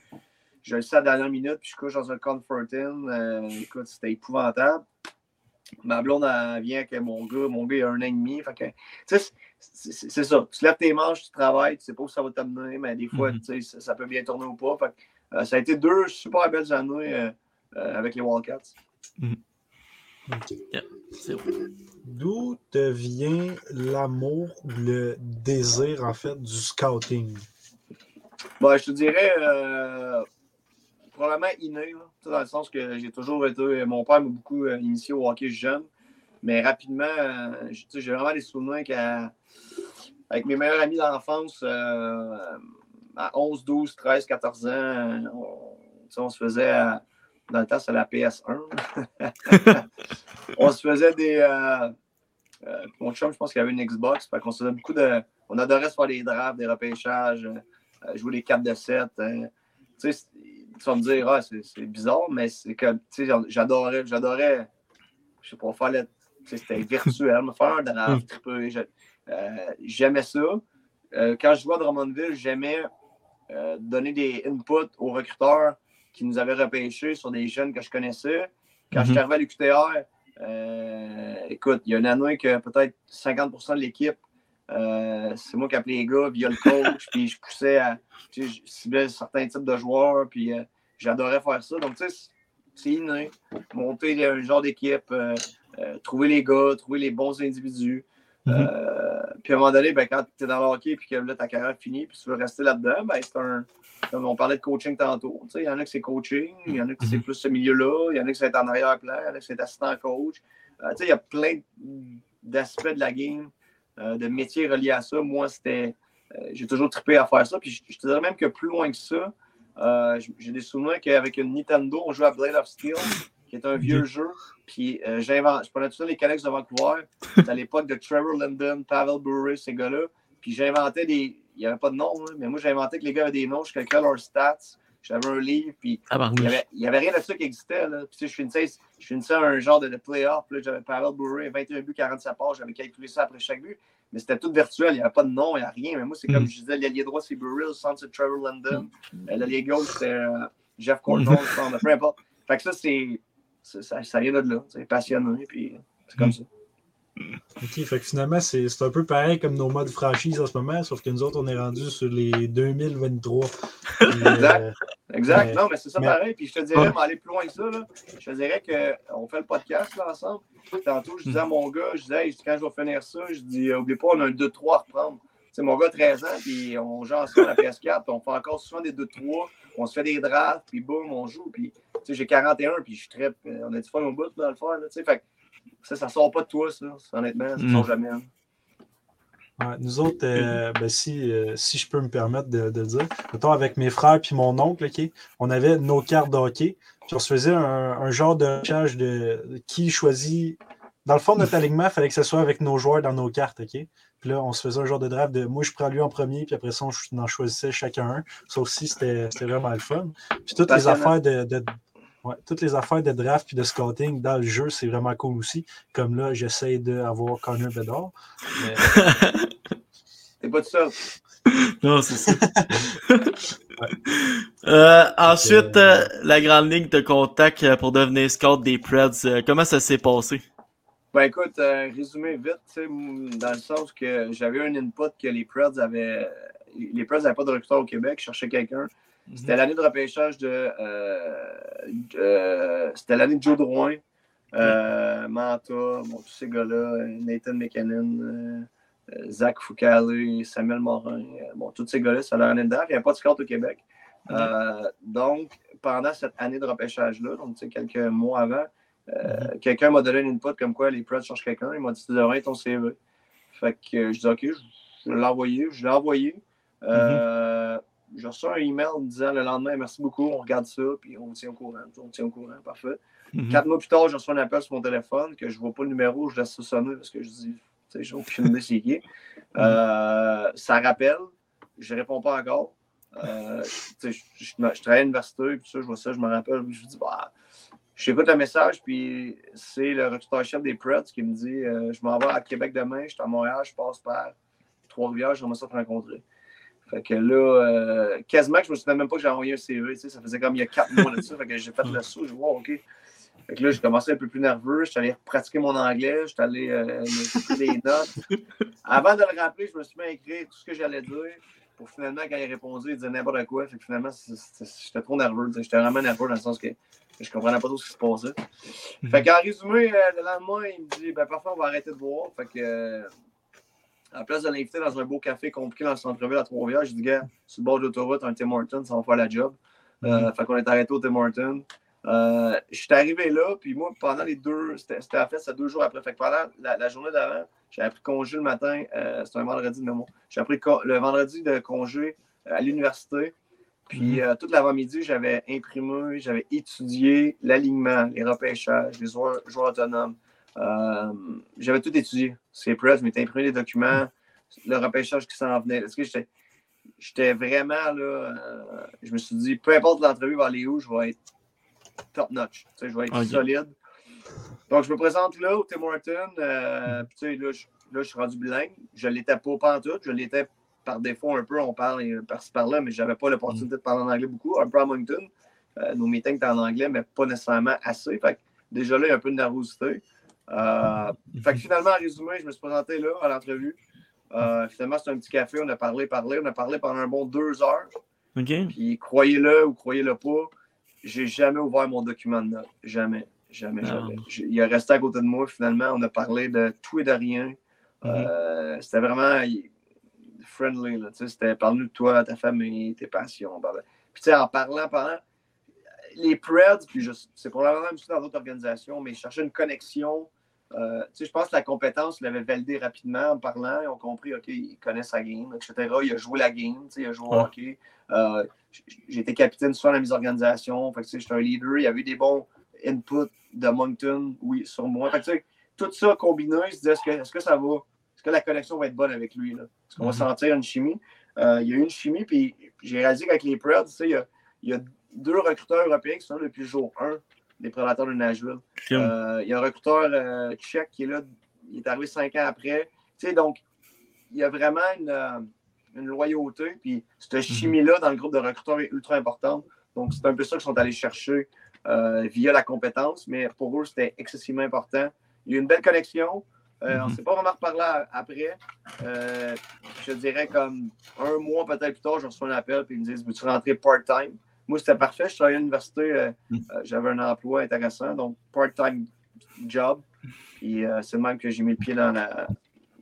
je le sais à la dernière minute, puis je couche dans un comforting. Euh, écoute, c'était épouvantable. Ma blonde, elle vient avec mon gars. Mon gars, il a un an et demi. Fait que, tu sais, c'est ça. Tu lèves tes manches, tu travailles, tu sais pas où ça va t'amener, mais des fois, Mhm. tu sais, ça, ça peut bien tourner ou pas. Fait que, euh, ça a été deux super belles années euh, euh, avec les Wildcats. Vrai. D'où te vient l'amour ou le désir, en fait, du scouting? Bon, je te dirais euh, probablement inné, dans le sens que j'ai toujours été. Mon père m'a beaucoup euh, initié au hockey jeune, mais rapidement, euh, j'ai vraiment des souvenirs qu'à- avec mes meilleurs amis d'enfance, euh, à 11, 12, 13, 14 ans, euh, on, se faisait. euh, dans le temps, c'était la PS1. on se faisait des. euh, euh, mon chum, je pense qu'il avait une Xbox. Fait qu'on se faisait beaucoup de. On adorait se faire des drafts, des repêchages, euh, euh, jouer des 4 de 7. Tu vas me dire, ah, c'est bizarre, mais c'est que, tu sais, j'adorais, j'adorais, je sais pas, faire le. C'était virtuel, me faire un draft, je- euh, J'aimais ça. Euh, quand je jouais à Drummondville, j'aimais euh, donner des inputs aux recruteurs qui nous avaient repêchés sur des jeunes que je connaissais. Quand je suis Mhm. arrivé à l'UQTR, euh, écoute, il y a une année que peut-être 50% de l'équipe, euh, c'est moi qui appelais les gars via le coach, puis je poussais à tu sais, je ciblais certains types de joueurs, puis euh, j'adorais faire ça. Donc, tu sais, c'est- inné. Monter un genre d'équipe, euh, trouver les gars, trouver les bons individus. Mhm. Puis à un moment donné, ben, quand tu es dans le hockey puis que là, ta carrière est finie, puis tu veux rester là-dedans, ben, c'est un. Comme on parlait de coaching tantôt. tu sais, Il y en a qui c'est coaching, il y en a qui c'est Mhm. plus ce milieu-là, il y en a qui c'est en arrière-plan, il y en a qui c'est assistant coach. Tu sais, il y a plein d'aspects de la game, euh, de métiers reliés à ça. Moi, c'était. euh, j'ai toujours trippé à faire ça. Puis je, je te dirais même que plus loin que ça, euh, j'ai des souvenirs qu'avec une Nintendo, on jouait à Blade of Steel, qui est un vieux jeu. Puis j'invente, je prenais tout ça les Canucks de Vancouver. C'était à l'époque de Trevor Linden, Pavel Bure, ces gars-là. Puis j'inventais des. Il n'y avait pas de nom, là, mais moi j'inventais que les gars avaient des noms, je calculais leurs stats. J'avais un livre, puis Ah, il n'y avait, il y avait rien de ça qui existait. Là. Puis, tu sais, je, finissais, je finissais un genre de, de playoff. puis J'avais Pavel Bure, 21 buts, 47 passes. J'avais calculé ça après chaque but. Mais c'était tout virtuel. Il n'y avait pas de nom, il n'y a rien. Mais moi, c'est comme Mm. je disais, l'allié droit, c'est Burrell, le centre, c'est Trevor Linden. Euh, L'allié gauche, c'était euh, Jeff pense. Peu importe. Fait que ça, c'est. c'est- Ça, ça vient de là. C'est passionné. Puis c'est comme ça. OK, fait que finalement, c'est un peu pareil comme nos modes franchise en ce moment, sauf que nous autres, on est rendus sur les 2023. Puis, euh, Exact. Exact. Non, mais c'est ça mais- pareil. Puis je te dirais, mais aller plus loin que ça, là, je te dirais qu'on fait le podcast là, ensemble. Tantôt, je disais à mon gars, je disais, Hey, quand je vais finir ça, je dis, euh, oublie pas, on a un 2-3 à reprendre. C'est mon gars, 13 ans, puis on joue ensemble à la PS4, puis on fait encore souvent des 2-3, on se fait des drafts, puis boum, on joue. Puis, tu sais, j'ai 41, puis je suis très. On a du fun au bout dans le faire, là, tu sais. Fait ça, ça sort pas de toi, ça, honnêtement. Ça Mm. sort jamais. hein. Ouais, nous autres, euh, ben, si, euh, si je peux me permettre de, dire, mettons avec mes frères puis mon oncle, ok, on avait nos cartes de hockey, puis on se faisait un, un genre de recherche de, de qui choisit. Dans le fond de notre alignement, il fallait que ce soit avec nos joueurs dans nos cartes, ok? Puis là, on se faisait un genre de draft de moi, je prends lui en premier, puis après ça, on en choisissait chacun un. Ça aussi, c'était vraiment le fun. Puis toutes les affaires de, de- ouais, toutes les affaires de draft puis de scouting dans le jeu, c'est vraiment cool aussi. Comme là, j'essaie d'avoir Connor Bedard. Mais- T'es pas tout seul. non, c'est ça. Euh, ensuite, euh, euh, la Grande Ligue te contacte pour devenir scout des Preds. Comment ça s'est passé? Ben écoute, euh, résumé vite, tu sais, m- dans le sens que j'avais un input que les Preds avaient. Les Preds n'avaient pas de recruteur au Québec, je C'était l'année de repêchage de. euh, de- C'était l'année de Joe Drouin, euh, Manta, bon, tous ces gars-là, euh, Nathan McKinnon, euh, euh, Zach Foucalé, Samuel Morin, euh, bon, tous ces gars-là, c'est leur année. Il n'y avait pas de scout au Québec. Euh, donc, pendant cette année de repêchage-là, donc tu sais, quelques mois avant, euh, quelqu'un m'a donné une input comme quoi les Preds cherchent quelqu'un. Il m'a dit Tu devrais ton CV. Fait que euh, je dis OK, je, je vais l'envoyer. Je l'ai envoyé. Euh, J'ai reçu un email me disant le lendemain Merci beaucoup, on regarde ça, puis on tient au courant. On tient au courant, parfait. Mhm. Quatre mois plus tard, j'ai reçu un appel sur mon téléphone que je ne vois pas le numéro, je laisse ça sonner parce que je dis Tu sais, j'ai aucune idée c'est qui. Euh, ça rappelle, je réponds pas encore. Euh, je, je, je travaille à l'université, puis ça, je vois ça, je me rappelle, je me dis, bah, j'écoute le message, puis c'est le recruteur-chef des Preds qui me dit, euh, je m'en vais à Québec demain, je suis à Montréal, je passe par Trois-Rivières, j'aimerais ça te rencontrer. Fait que là, euh, quasiment je me souviens même pas que j'ai envoyé un CV, sais, ça faisait comme il y a quatre mois de ça, fait que j'ai fait le saut, je vois, OK. Fait que là, j'ai commencé un peu plus nerveux. Je suis allé pratiquer mon anglais. Je suis allé euh, les notes. Avant de le rappeler, je me suis mis à écrire tout ce que j'allais dire. Pour finalement, quand il répondait, il disait n'importe quoi. Fait que finalement, j'étais trop nerveux. J'étais vraiment nerveux dans le sens que je comprenais pas trop ce qui se passait. Mhm. Fait qu'en résumé, euh, le lendemain, il me dit ben, parfois, on va arrêter de boire. Fait que. Euh, à place de l'inviter dans un beau café compliqué dans le centre-ville à Trois-Rivières, j'ai dit, gars, sur le bord de l'autoroute, un Tim Hortons, ça va faire la job. Mhm. fait qu'on est arrêté au Tim Hortons. Euh, je suis arrivé là, puis moi, pendant les deux, c'était à fait, c'est deux jours après. Fait que pendant la, journée d'avant, j'avais pris congé le matin, euh, c'était un vendredi de mémoire. J'ai pris le vendredi de congé euh, à l'université. Puis mhm. toute l'avant-midi, j'avais imprimé, j'avais étudié l'alignement, les repêchages, les joueurs, autonomes. J'avais tout étudié. C'est prêt, je m'étais imprimé les documents, le repêchage qui s'en venait. Est-ce que j'étais vraiment là, je me suis dit, peu importe l'entrevue va aller où, je vais être top notch. je vais être solide. Donc, je me présente là au Tim Hortons. Euh, là, je, là, je suis rendu bilingue. Je l'étais pas, pas en tout. Je l'étais par défaut un peu. On parle par-ci par-là, mais je n'avais pas l'opportunité de parler en anglais beaucoup. Un peu à Moncton. Euh, nos meetings étaient en anglais, mais pas nécessairement assez. Fait déjà là, il y a un peu de nervosité. Euh, fait que finalement, en résumé, je me suis présenté là à l'entrevue. finalement, c'est un petit café. On a parlé, parlé. On a parlé pendant un bon deux heures. OK. Puis croyez-le ou croyez-le pas, j'ai jamais ouvert mon document de notes. Jamais. Jamais, ah. jamais. Il est resté à côté de moi, finalement. On a parlé de tout et de rien. Euh, c'était vraiment friendly. C'était parle-nous de toi, ta famille, tes passions. Puis, tu sais, en parlant, parlant, les Preds, puis c'est probablement même dans d'autres organisations, mais chercher une connexion. Euh, je pense que la compétence, il l'avait validé rapidement en parlant. Ils ont compris, OK, il connaît sa game, etc. Il a joué la game, il a joué au hockey. Euh, j'ai été capitaine sur la mise en organisation. Fait j'étais un leader. Il y avait des bons inputs de Moncton, oui, sur moi. Fait tout ça combiné, je disais, est-ce que, est que, ça va? Est-ce que la connexion va être bonne avec lui? Est-ce qu'on va mm-hmm. sentir une chimie? Euh, il y a eu une chimie, puis j'ai réalisé qu'avec les Preds, il y, a, il y a deux recruteurs européens qui sont là depuis le jour 1 des prédateurs de Nashville. Euh, il y a un recruteur euh, tchèque qui est là, il est arrivé cinq ans après. donc, il y a vraiment une, une loyauté. Puis cette mhm. chimie-là dans le groupe de recruteurs est ultra importante. Donc, c'est un peu ça qu'ils sont allés chercher euh, via la compétence, mais pour eux, c'était excessivement important. Il y a eu une belle connexion. Euh, on ne mhm. s'est pas vraiment reparlé après. Euh, je dirais comme un mois peut-être plus tard, je reçois un appel et ils me disent Veux-tu rentrer part-time? Moi, c'était parfait. Je travaillais à l'université, mhm. j'avais un emploi intéressant, donc part-time job. Et c'est le même que j'ai mis le pied dans la,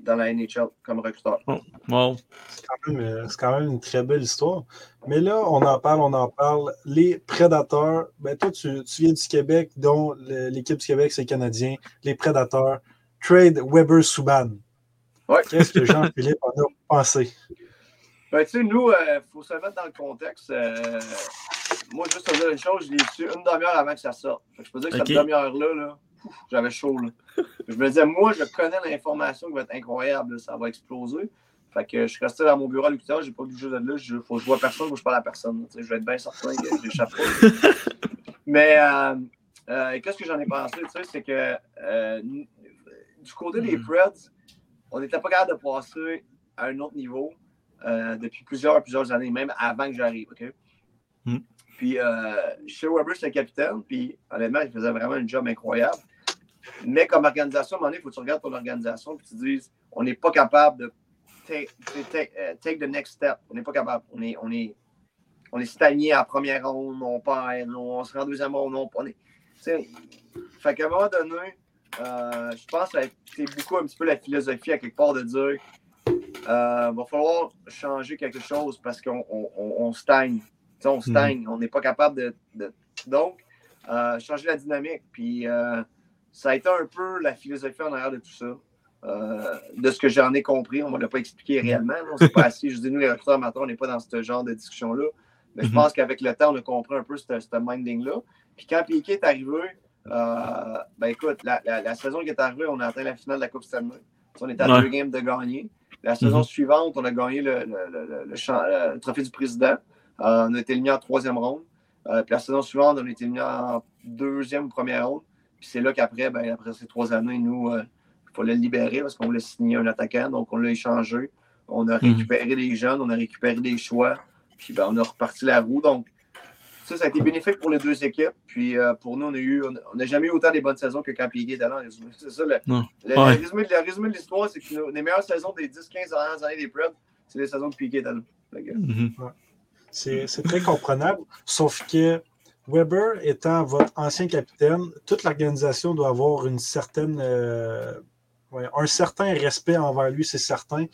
dans la NHL comme recruteur. Oh, euh, c'est quand, même une très belle histoire. Mais là, on en parle, on en parle. Les prédateurs, ben toi, tu, viens du Québec, dont l'équipe du Québec, c'est canadien. Les prédateurs, trade Weber. Ouais. Qu'est-ce que Jean-Philippe en a pensé? Ben, tu sais, nous, il euh, faut se mettre dans le contexte. Euh, moi, juste te dire une chose, je l'ai su une demi-heure avant que ça sorte. Je peux dire que cette demi-heure-là, là, j'avais chaud. Là. je me disais, moi, je connais l'information qui va être incroyable, ça va exploser. Fait que je suis resté dans mon bureau à l'hôpital, j'ai pas bougé de là. Il faut que je vois personne, faut que je parle à personne. je vais être bien certain que j'échappe pas. Mais euh, euh, qu'est-ce que j'en ai pensé, c'est que euh, du côté des Preds, on n'était pas capable de passer à un autre niveau depuis plusieurs, plusieurs années, même avant que j'arrive. OK? Mm. Puis, chez Weber, c'était capitaine, puis honnêtement, il faisait vraiment un job incroyable. Mais comme organisation, à un moment donné, il faut que tu regardes ton organisation et tu dises on n'est pas capable de take, euh, take, the next step. On n'est pas capable. On est, on est, on est stagné à première ronde, on perd, on se rend en deuxième ronde, on, est. Fait qu'à un moment donné, euh, je pense que c'est beaucoup un petit peu la philosophie à quelque part de dire euh, va falloir changer quelque chose parce qu'on on, on, stagne. On stagne, on n'est pas capable de. Donc, euh, changer la dynamique. Puis ça a été un peu la philosophie en arrière de tout ça. Euh, de ce que j'en ai compris, on ne l'a pas expliqué réellement. On ne pas assez. Je dis, nous, les recruteurs amateurs, on n'est pas dans ce genre de discussion-là. Mais je mhm. pense qu'avec le temps, on a compris un peu ce minding-là. Puis quand Piquet est arrivé, euh, ben écoute, la, saison qui est arrivée, on a atteint la finale de la Coupe Stanley. On était à deux games de gagner. La saison suivante, on a gagné le, le, trophée du président. Euh, on a été mis en troisième ronde. puis la saison suivante, on a été mis en deuxième ou première ronde. Puis c'est là qu'après, ben, après ces trois années, nous, il euh, fallait le libérer parce qu'on voulait signer un attaquant. Donc, on l'a échangé. On a mhm. récupéré des jeunes, on a récupéré des choix. Puis ben, on a reparti la roue. Donc, ça, ça a été bénéfique pour les deux équipes. Puis euh, pour nous, on a eu, on n'a jamais eu autant des bonnes saisons que quand Piquet était là. C'est ça, le, le, le, résumé, le, résumé, de l'histoire, c'est que nos, les meilleures saisons des 10-15 dernières années des Preds, c'est les saisons de Piquet. Mm -hmm. ouais. C'est très comprenable, sauf que Weber étant votre ancien capitaine, toute l'organisation doit avoir une certaine, euh, un certain respect envers lui, c'est certain.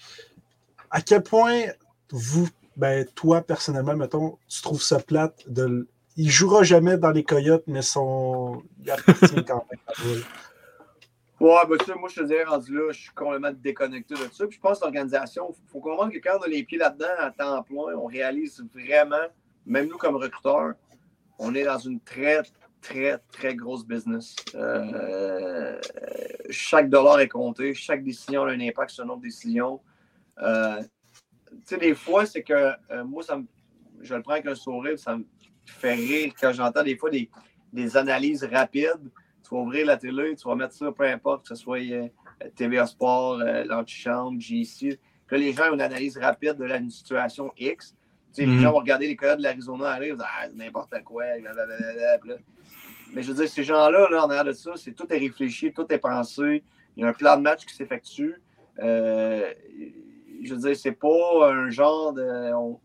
À quel point vous ben, toi, personnellement, mettons, tu trouves ça plate de. Il jouera jamais dans les Coyotes, mais son. Il appartient quand même Sais, moi, je te dirais, rendu là, je suis complètement déconnecté de ça. Puis je pense que l'organisation, il faut comprendre que quand on a les pieds là-dedans à temps plein, on réalise vraiment, même nous comme recruteurs, on est dans une très, très, très grosse business. Euh, chaque dollar est compté, chaque décision a un impact sur notre décision. Euh, tu sais, des fois, c'est que euh, moi, ça me, je le prends avec un sourire, ça me fait rire quand j'entends des fois des, des, analyses rapides. Vas ouvrir la télé, tu vas mettre ça, peu importe, que ce soit euh, TVA Sport, euh, l'antichambre, JC. Là, les gens ont une analyse rapide de la situation X. Tu sais, Les gens vont regarder les coyotes de l'Arizona arriver, ah, n'importe quoi, blablabla. Mais je veux dire, ces gens-là, là, en arrière de ça, c'est tout est réfléchi, tout est pensé. Il y a un plan de match qui s'effectue. Euh, je veux dire, c'est pas un genre de. On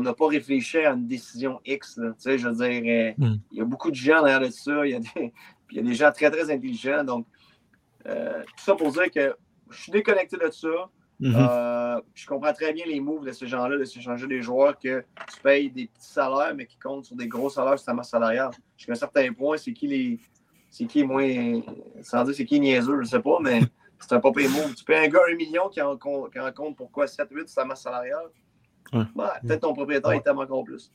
n'a pas réfléchi à une décision X. Là, je veux dire, euh, mm. il y a beaucoup de gens derrière ça. Il y, a des, il y a des gens très, très intelligents. Donc, euh, tout ça pour dire que je suis déconnecté de ça. Mm-hmm. euh, je comprends très bien les moves de ces gens-là, de s'échanger des joueurs que tu payes des petits salaires, mais qui comptent sur des gros salaires sur ta masse salariale. Jusqu'à un certain point, c'est qui les. C'est qui est moins. Sans dire c'est qui est niaiseux, je sais pas, mais c'est un pas move. Tu payes un gars un million qui en, qui en compte pourquoi 7-8 sa masse salariale. Ouais. Ouais, Peut-être ton propriétaire ouais. il t'aime encore plus.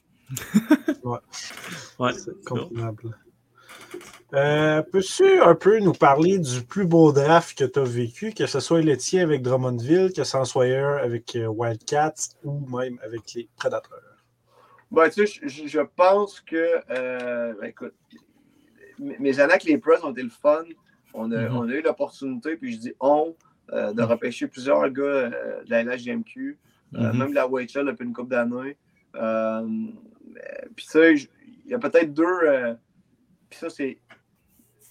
ouais. ouais. C'est comprenable. Euh, Peux-tu un peu nous parler du plus beau draft que tu as vécu, que ce soit le tien avec Drummondville, que ce soit avec euh, Wildcats ou même avec les Prédateurs? Ben, tu sais, je, je, pense que, euh, ben, écoute, mes années avec les Preds ont été le fun. On a, mm -hmm. on a eu l'opportunité, puis je dis on, euh, de repêcher plusieurs gars euh, de la LHGMQ, mm -hmm. même la WHL depuis une couple d'années. Euh, puis ça, il y a peut-être deux. puis ça, c'est.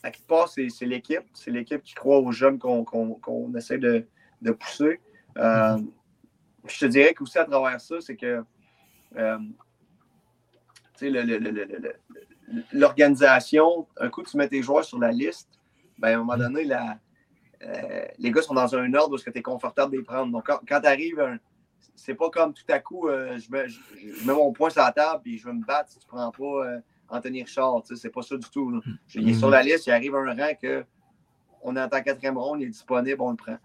À qui part, c'est l'équipe. C'est l'équipe qui croit aux jeunes qu'on qu qu essaie de, de pousser. -hmm. Je te dirais qu'aussi à travers ça, c'est que l'organisation, un coup, tu mets tes joueurs sur la liste, ben, à un moment mm. donné, la, euh, les gars sont dans un ordre où tu es confortable de les prendre. Donc, quand, quand tu arrives, c'est pas comme tout à coup, euh, je, mets, je, je, mets, mon poing sur la table et je veux me battre si tu prends pas euh, Anthony Richard. C'est pas ça du tout. Là. Il est mm. sur la liste, il arrive à un rang que on est en quatrième ronde, il est disponible, on le prend.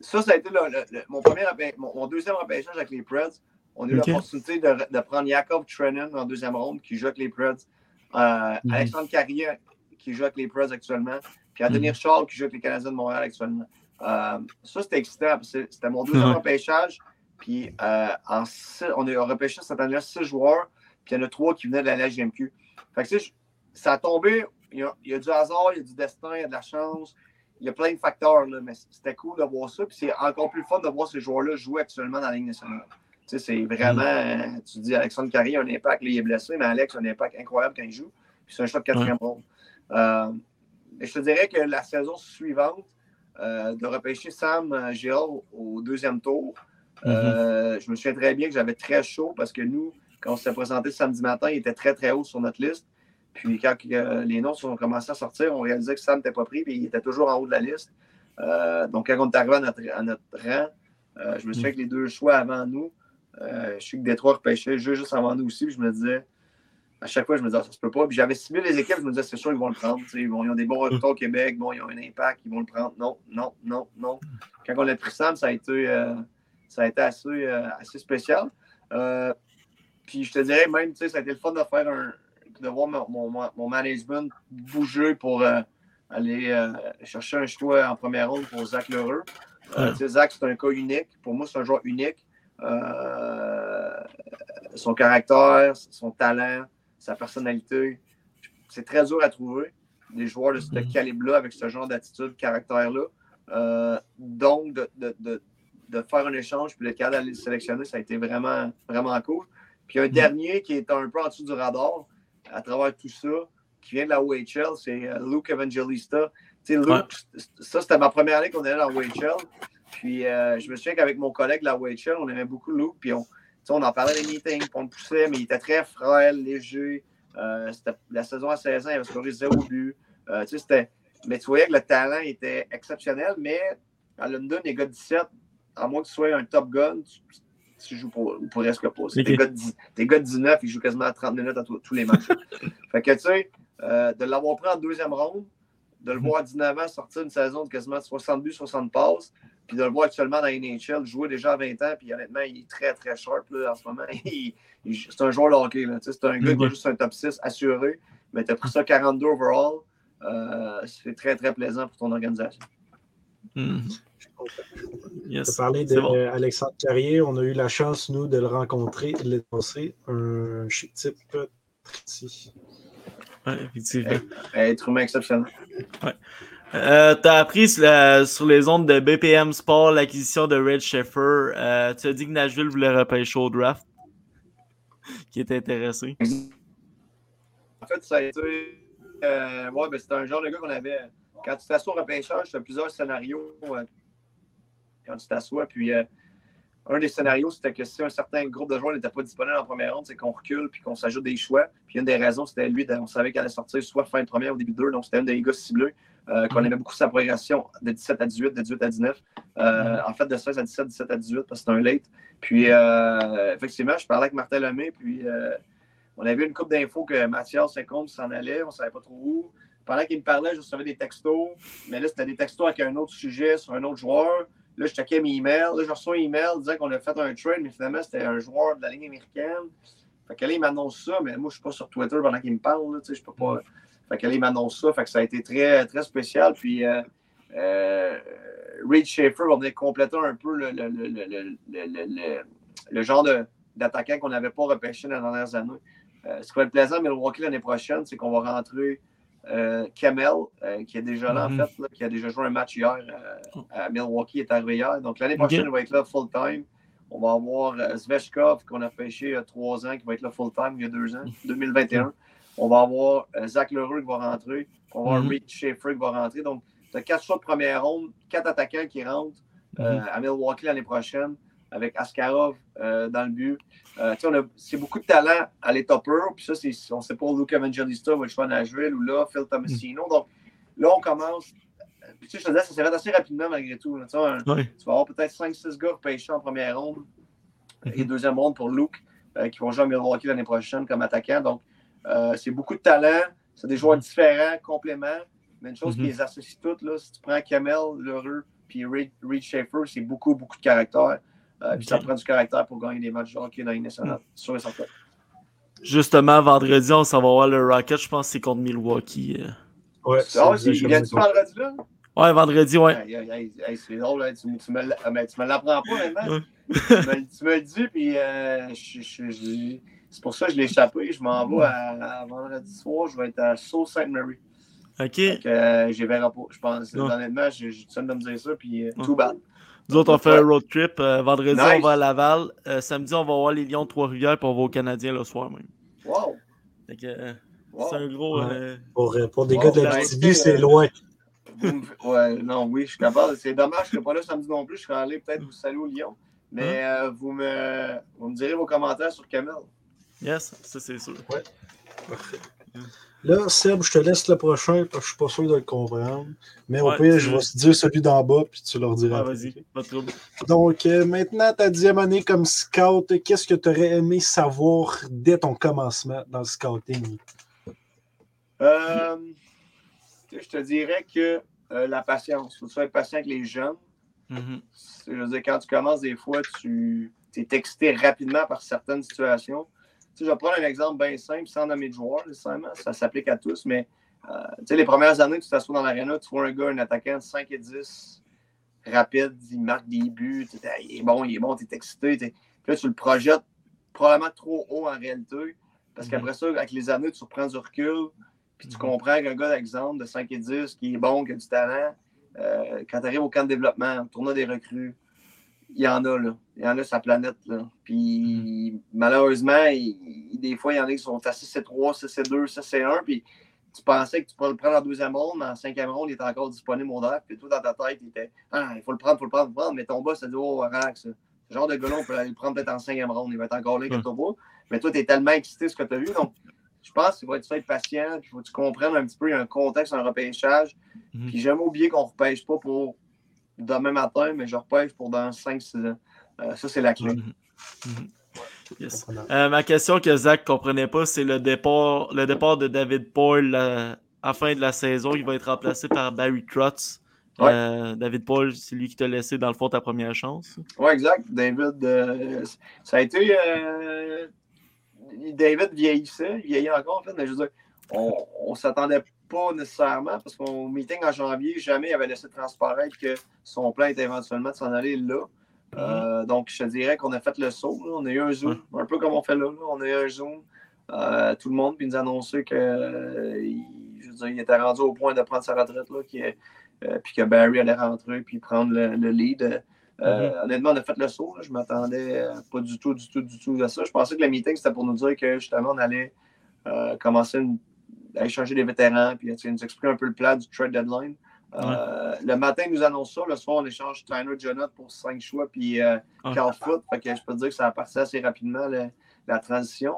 Ça, ça a été le, le, mon, premier, mon, mon, deuxième repêchage avec les Preds. On a eu okay. l'opportunité de, de, prendre Yakov Trenin en deuxième ronde, qui joue avec les Preds. Mm -hmm. Alexandre Carrier, qui joue avec les Preds actuellement. Puis Anthony mm. Richard qui joue avec les Canadiens de Montréal actuellement. Euh, ça, c'était excitant. C'était mon deuxième repêchage. Puis euh, en six, on a repêché cette année-là six joueurs. Puis il y en a trois qui venaient de la LGMQ. Fait que ça a tombé. Il y a, il y a, du hasard, il y a du destin, il y a de la chance. Il y a plein de facteurs, là, mais c'était cool de voir ça. Puis c'est encore plus fun de voir ces joueurs-là jouer actuellement dans la Ligue nationale. Tu sais, c'est vraiment. Mm. Tu dis Alexandre Carrier a un impact, là, il est blessé, mais Alex a un impact incroyable quand il joue. Puis c'est un choix de quatrième mm. ronde. Euh, mais je te dirais que la saison suivante, euh, de repêcher Sam euh, Gérard au deuxième tour, mm -hmm. euh, je me souviens très bien que j'avais très chaud parce que nous, quand on s'est présenté samedi matin, il était très, très haut sur notre liste. Puis quand euh, les noms ont commencé à sortir, on réalisait que Sam n'était pas pris, puis il était toujours en haut de la liste. Euh, donc, quand on est arrivé à notre, à notre rang, je me souviens -hmm. que les deux choix avant nous, je suis que Détroit repêchait juste avant nous aussi, puis je me disais, à chaque fois, je me disais, ça se peut pas. Puis j'avais ciblé les équipes, je me disais, c'est sûr, ils vont le prendre. Ils ont des bons résultats au Québec, bon, ils ont un impact, ils vont le prendre. Non, non, non, non. Quand on a pris Sam, ça a été, ça a été assez, euh, assez spécial. Euh, puis je te dirais même, ça a été le fun de faire un, de voir mon, mon, mon management bouger pour euh, aller euh, chercher un choix en première ronde pour Zach Lheureux. Ouais. Zach, c'est un cas unique. Pour moi, c'est un joueur unique. son caractère, son talent, sa personnalité. C'est très dur à trouver des joueurs de ce mm-hmm. calibre-là avec ce genre d'attitude, caractère-là. Euh, donc, de, de, de, de, faire un échange puis le cas d'aller le sélectionner, ça a été vraiment, vraiment cool. Puis un dernier qui est un peu en dessous du radar à travers tout ça, qui vient de la OHL, c'est euh, Luke Evangelista. Tu sais, Luke, ça, c'était ma première année qu'on allait dans la OHL. Puis euh, je me souviens qu'avec mon collègue de la OHL, on aimait beaucoup Luke. Puis on, on en parlait des meetings, puis on le poussait, mais il était très frêle, léger. Euh, la saison à 16 ans, il avait scoré zéro but. Euh, tu sais, mais tu voyais que le talent était exceptionnel, mais à London, les gars de 17, à moins que tu sois un top gun, tu, tu joues pour, ou presque pas. Okay. Tes, gars de, gars de 19, ils jouent quasiment à 30 minutes à tous les matchs. fait que tu sais, euh, de l'avoir pris en deuxième ronde, de le voir à 19 ans sortir une saison de quasiment 60 buts, 60 passes, puis de le voir actuellement dans NHL jouer déjà à 20 ans, puis honnêtement, il est très, très sharp là, en ce moment. c'est un joueur de hockey. C'est un gars qui est juste un top 6 assuré, mais tu as pris ça 42 overall. Euh, c'est très, très plaisant pour ton organisation. Mm Yes. Tu as parlé d'Alexandre Carrier. On a eu la chance, nous, de le rencontrer, de l'énoncer. Un chic type ici. Oui, effectivement. Être humain exceptionnel. Ouais. Euh, tu as appris sur, les ondes de BPM Sport l'acquisition de Red Sheffer. Euh, tu as dit que Nashville voulait repêcher au draft. qui était intéressé. En fait, ça a été. Euh, ouais, ben, c'était un genre de gars qu'on avait. Quand tu t'assois au repêchage, tu as plusieurs scénarios. Euh, quand tu t'assois, puis un des scénarios, c'était que si un certain groupe de joueurs n'était pas disponible en première ronde, c'est qu'on recule puis qu'on s'ajoute des choix. Puis une des raisons, c'était lui, on savait qu'il allait sortir soit fin de première ou début de deux, donc c'était un des gars ciblés. Euh, qu'on aimait beaucoup sa progression de 17 à 18, de 18 à 19. Euh, en fait, de 16 à 17, 17 à 18, parce que c'était un late. Puis, euh, effectivement, je parlais avec Martin Lemay, puis on avait une coupe d'infos que Mathias Saint-Combe s'en allait, on ne savait pas trop où. Pendant qu'il me parlait, je recevais des textos, mais là, c'était des textos avec un autre sujet sur un autre joueur. Là, je checkais mes emails. Là, je reçois un email disant qu'on a fait un trade, mais finalement, c'était un joueur de la ligne américaine. Fait que là, il m'annonce ça, mais moi, je ne suis pas sur Twitter pendant qu'il me parle. Là, je peux pas. Fait qu'elle m'annonce ça. Fait que ça a été très, très spécial. Puis euh, euh, Reed Schaefer va venir compléter un peu le, le, le, le genre d'attaquant qu'on n'avait pas repêché dans les dernières années. Euh, ce qui va être plaisant à Milwaukee l'année prochaine, c'est qu'on va rentrer euh, Kamel, euh, qui est déjà là, en mm-hmm. fait, là, qui a déjà joué un match hier à Milwaukee, il est arrivé hier. Donc l'année prochaine, il va être là full-time. On va avoir Zvechkov, qu'on a pêché il y a trois ans, qui va être là full-time il y a deux ans, 2021. On va avoir euh, Zach Leroux qui va rentrer. On va avoir mm Schaefer qui va rentrer. Donc, tu as quatre choix de première ronde, quatre attaquants qui rentrent euh, mhm. à Milwaukee l'année prochaine avec Askarov euh, dans le but. c'est beaucoup de talent à les toppers. Puis ça, on ne sait pas Luke Evangelista va jouer à Nashville ou là, Phil Tomasino. Donc là, on commence. Puis tu sais, je te disais, ça fait assez rapidement malgré tout. Tu vas avoir peut-être 5-6 gars repêchés en première ronde et mhm. deuxième ronde pour Luke qui vont jouer à Milwaukee l'année prochaine comme attaquant. Donc, euh, c'est beaucoup de talent. C'est des joueurs mhm. différents, compléments. Mais une chose qui mhm. les associe toutes, là, si tu prends Kamel, Lheureux, puis Reed, Schaefer, c'est beaucoup, beaucoup de caractère. Euh, puis ça prend du caractère pour gagner des matchs de hockey dans les nationale. Mhm. Sur et certain. Justement, vendredi, on s'en va voir le Rocket. Je pense que c'est contre Milwaukee. Euh. Ouais, ah, c'est vendredi là? Ouais, vendredi, ouais. c'est drôle, hein, tu, tu, me, me l'apprends pas, maintenant. tu, me, tu me le dis, puis je, je, c'est pour ça que je l'ai échappé. Je m'en vais à, vendredi soir. Je vais être à Sault Ste. Mary. OK. Donc, euh, je verrai pas. Je pense, honnêtement, j'ai suis de me dire ça, puis euh, tout bad. Nous autres, on fait un road trip. Euh, vendredi, on va à Laval. samedi, on va voir les Lions de Trois-Rivières, puis on va au Canadien le soir même. Wow! C'est un gros. Pour, pour, des gars de la TV, c'est loin. ouais, non, oui, je suis capable. C'est dommage que je ne serai pas là samedi non plus. Je serais allé peut-être vous saluer au Lyon. Mais hein? vous, me, vous me direz vos commentaires sur Camille. Yes, ça c'est sûr. Ouais. Parfait. Là, Seb, je te laisse le prochain parce que je suis pas sûr de le comprendre. Mais au pire, je vais te dire celui d'en bas puis tu leur diras. Ah, vas-y, pas. Donc, euh, maintenant, ta dixième année comme scout, qu'est-ce que tu aurais aimé savoir dès ton commencement dans le scouting? Euh, je te dirais que euh, la patience. Il faut être patient avec les jeunes. Mm-hmm. Je veux dire, quand tu commences, des fois, tu es excité rapidement par certaines situations je vais prendre un exemple bien simple, sans nommer de joueur, nécessairement. Ça s'applique à tous, mais euh, les premières années, tu t'assois dans l'aréna, tu vois un gars, un attaquant de 5 et 10, rapide, il marque des buts, il est bon, il est bon, tu es excité. Puis là, tu le projettes probablement trop haut en réalité, parce mhm. qu'après ça, avec les années, tu reprends du recul, puis tu mhm. comprends qu'un gars, d'exemple, de 5 et 10, qui est bon, qui a du talent, euh, quand tu arrives au camp de développement, au tournoi des recrues, il y en a, là. Il y en a sa planète, là. Puis malheureusement, des fois, il y en a qui sont à 6C3, 6C2, 6C1, puis tu pensais que tu pourrais le prendre en deuxième ronde, mais en cinquième ronde, il était encore disponible au draft, puis toi, dans ta tête, il était Ah, il faut le prendre, il faut le prendre, il faut le prendre, mais ton boss a dit Oh, relax. Ce genre de gars on peut le prendre peut-être en cinquième ronde, il va être encore là, quelque pas. Mais toi, tu es tellement excité de ce que tu as vu, donc je pense qu'il faut être patient, puis il faut que tu comprennes un petit peu, il y a un contexte, un repêchage. Mhm. Puis jamais oublier qu'on ne repêche pas pour demain matin, mais je repêche pour dans 5-6 ans. Euh, ça, c'est la clé. Mhm. Mhm. Euh, ma question que Zach ne comprenait pas, c'est le départ, le départ de David Paul à la fin de la saison. Il va être remplacé par Barry Trotz. Euh, David Paul, c'est lui qui t'a laissé dans le fond ta première chance. Oui, exact. David, ça a été. David vieillissait, il vieillit encore en fait, mais je veux dire, on ne s'attendait pas nécessairement, parce qu'au meeting en janvier, jamais il avait laissé transparaître que son plan était éventuellement de s'en aller là. Euh, donc, je te dirais qu'on a fait le saut. On a eu un zoom, un peu comme on fait là. On a eu un zoom. Euh, tout le monde, puis nous a annoncé que il était rendu au point de prendre sa retraite, là, euh, puis que Barry allait rentrer puis prendre le, lead. Mm-hmm. Honnêtement, on a fait le saut. Je ne m'attendais pas du tout, du tout, du tout à ça. Je pensais que le meeting, c'était pour nous dire que justement, on allait commencer une aller chercher des vétérans, puis tu nous expliquer un peu le plan du trade deadline. Euh, le matin, ils nous annoncent ça. Le soir, on échange Tyler Jonat pour 5 choix, puis euh, Carl Foot. Fait que je peux te dire que ça a passé assez rapidement la transition.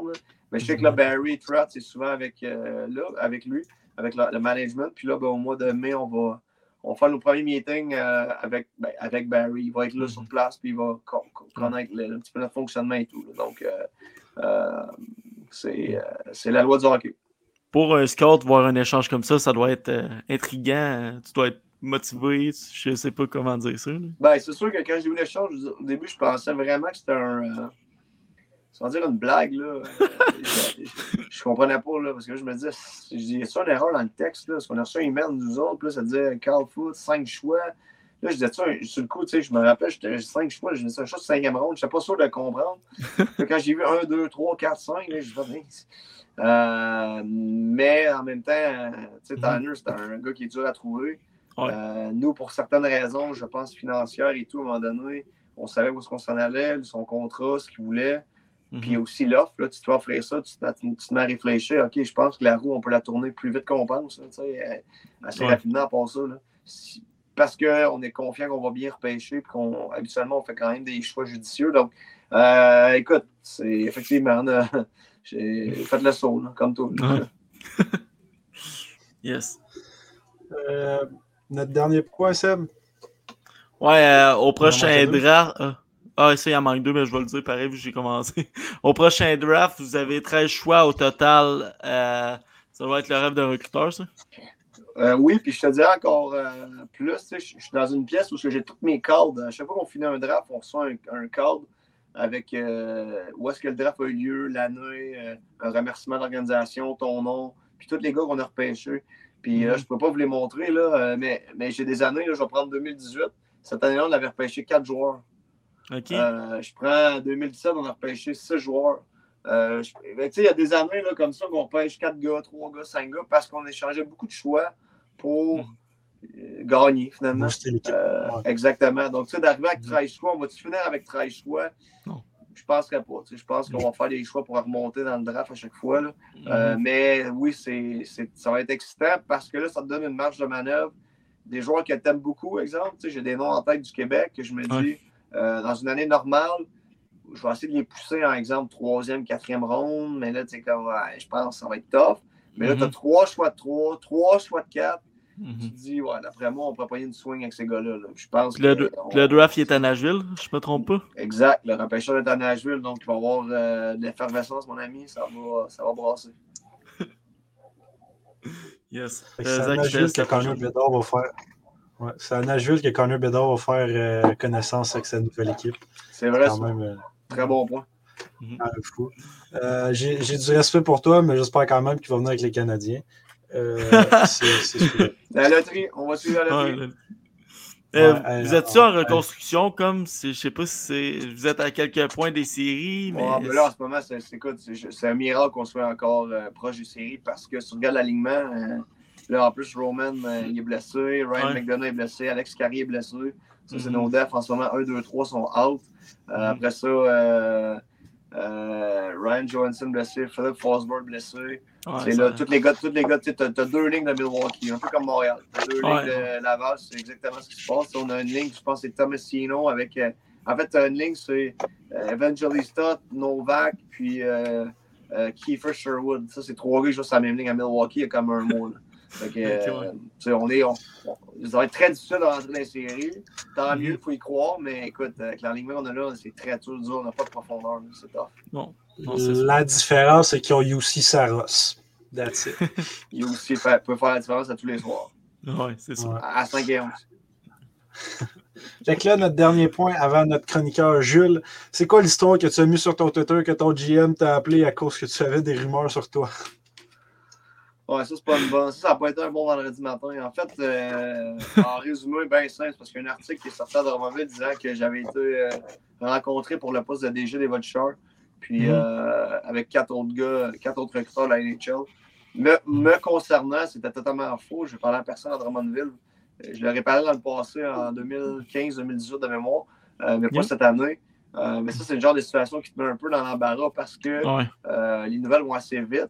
Mais je sais que là, Barry Trott, c'est souvent avec, euh, là, avec lui, avec le management. Puis là, ben, au mois de mai, on va, on va faire nos premiers meetings avec, ben, avec Barry. Il va être là sur place, puis il va connaître un petit peu notre fonctionnement et tout. Donc, c'est la loi du hockey pour un scout, voir un échange comme ça, ça doit être euh, intriguant. Tu dois être motivé. Je ne sais pas comment dire ça. Ben, c'est sûr que quand j'ai vu l'échange, au début, je pensais vraiment que c'était un. Euh, sans dire une blague, là. je, ne comprenais pas, là, parce que je me disais, je dis, ça une erreur dans le texte, là, parce qu'on a reçu un email de nous autres, là, ça disait Carl Foot, 5 choix. Là, je disais ça, sur le coup, tu sais, je me rappelle, j'étais 5 choix, je disais ça, juste 5 ronde, je n'étais pas sûr de comprendre. quand j'ai vu 1, 2, 3, 4, 5, là, je me dit, euh, mais en même temps, tu sais, mhm. Tanner, c'est un gars qui est dur à trouver. Euh, nous, pour certaines raisons, je pense financières et tout, à un moment donné, on savait où est-ce qu'on s'en allait, son contrat, ce qu'il voulait. Mhm. Puis aussi l'offre, tu te offrir ça, tu te, mets à réfléchir. OK, je pense que la roue, on peut la tourner plus vite qu'on pense, euh, assez rapidement à part ça. parce qu'on est confiant qu'on va bien repêcher, puis qu'on habituellement, on fait quand même des choix judicieux. Donc, écoute, c'est effectivement, j'ai fait le saut, comme tout. yes. Euh, notre dernier point, Seb? Ouais, euh, au prochain draft. Euh, ah, ça, il en manque deux, mais je vais le dire pareil, vu que j'ai commencé. au prochain draft, vous avez 13 choix au total. ça va être le rêve d'un recruteur, ça? oui, puis je te dirais encore plus, je suis dans une pièce où j'ai toutes mes cartes. À chaque fois qu'on finit un draft, on reçoit un, un cadre avec euh, où est-ce que le draft a eu lieu, l'année, euh, un remerciement d'organisation, ton nom, puis tous les gars qu'on a repêchés. Puis là, mhm. je ne peux pas vous les montrer, là, euh, mais, mais j'ai des années, je vais prendre 2018. Cette année-là, on avait repêché quatre joueurs. OK. je prends 2017, on a repêché six joueurs. Ben, il y a des années là, comme ça qu'on repêche quatre gars, trois gars, cinq gars, parce qu'on échangeait beaucoup de choix pour. Mhm. Euh, gagner, finalement. Euh, exactement. Donc, tu sais, d'arriver avec 13 choix, on va-tu finir avec 13 choix? Non. Je ne penserais pas. Je pense qu'on va faire des choix pour remonter dans le draft à chaque fois. Là. Euh, mhm. mais oui, c'est, ça va être excitant parce que là, ça te donne une marge de manœuvre. Des joueurs que tu aimes beaucoup, exemple. J'ai des noms en tête du Québec que je me dis, dans une année normale, je vais essayer de les pousser en exemple troisième, quatrième ronde, mais là, tu sais, comme, je pense que ça va être tough. Mais là, tu as trois choix de trois, trois choix de quatre, Mhm. Tu te dis, ouais, d'après moi, on pourrait pas y une swing avec ces gars-là. Je pense le, le draft, il est à Nashville, je me trompe pas? Exact, le repêcheur est à Nashville, donc il va y avoir euh, de l'effervescence, mon ami, ça va, ça va brasser. yes. C'est à Nashville que Connor Bedard va faire. Ouais, c'est à Nashville que Connor Bedard va faire euh, connaissance avec sa nouvelle équipe. C'est vrai, c'est Même, euh, Très bon point. Mm -hmm. J'ai du respect pour toi, mais j'espère quand même qu'il va venir avec les Canadiens. Euh, la loterie, on va suivre la loterie. Euh, vous êtes-tu en reconstruction comme je sais pas si c'est vous êtes à quelques points des séries mais, mais là en ce moment c'est un miracle qu'on soit encore euh, proche des séries parce que si on regarde l'alignement là, en plus, Roman, euh, il est blessé. Ryan Ouais. McDonough est blessé. Alex Carrier est blessé. Ça, c'est Mhm. nos defs. En ce moment, 1, 2, 3 sont out. Euh, Mhm. Après ça, euh, Ryan Johansson blessé. Philip Fosberg blessé. Ouais, c'est là, tous les gars, tous les gars, tu as, deux lignes de Milwaukee, un peu comme Montréal. T'as deux Ouais. lignes de Laval, c'est exactement ce qui se passe. On a une ligne, je pense, c'est Tomasino avec. euh, en fait, t'as une ligne, c'est euh, Evangelista, Novak, puis euh, Kiefer Sherwood. Ça, c'est trois gars qui jouent sur la même ligne à Milwaukee, il y a comme un mois. Fait que, euh, on est, on, on- ça va être très difficile de rentrer dans les séries. Tant mieux, Mhm. il faut y croire, mais écoute, avec l'alignement qu'on a là, c'est très dur, dur, on n'a pas de profondeur, c'est tough. Non, non. La différence, c'est qu'ils ont UC Saros. That's it. Fait- peut faire la différence à tous les soirs, Ouais, c'est ça. Ouais. à 5 et 11. Fait que là, notre dernier point avant notre chroniqueur Jules, c'est quoi l'histoire que tu as mis sur ton Twitter que ton GM t'a appelé à cause que tu avais des rumeurs sur toi? Ouais, ça, c'est pas une bonne. Ça, ça n'a pas été un bon vendredi matin. En fait, euh, en résumé, bien simple, c'est parce qu'il y a un article qui est sorti à Drummondville disant que j'avais été euh, rencontré pour le poste de DG des Vultures, puis Mhm. euh, avec quatre autres gars, quatre autres recruteurs de la NHL. Me, me concernant, c'était totalement faux. Je parlais à personne à Drummondville. Je ai parlé dans le passé, en 2015-2018 de mémoire, mais pas cette année. Mais ça, c'est le genre de situation qui te met un peu dans l'embarras parce que Ouais. les nouvelles vont assez vite,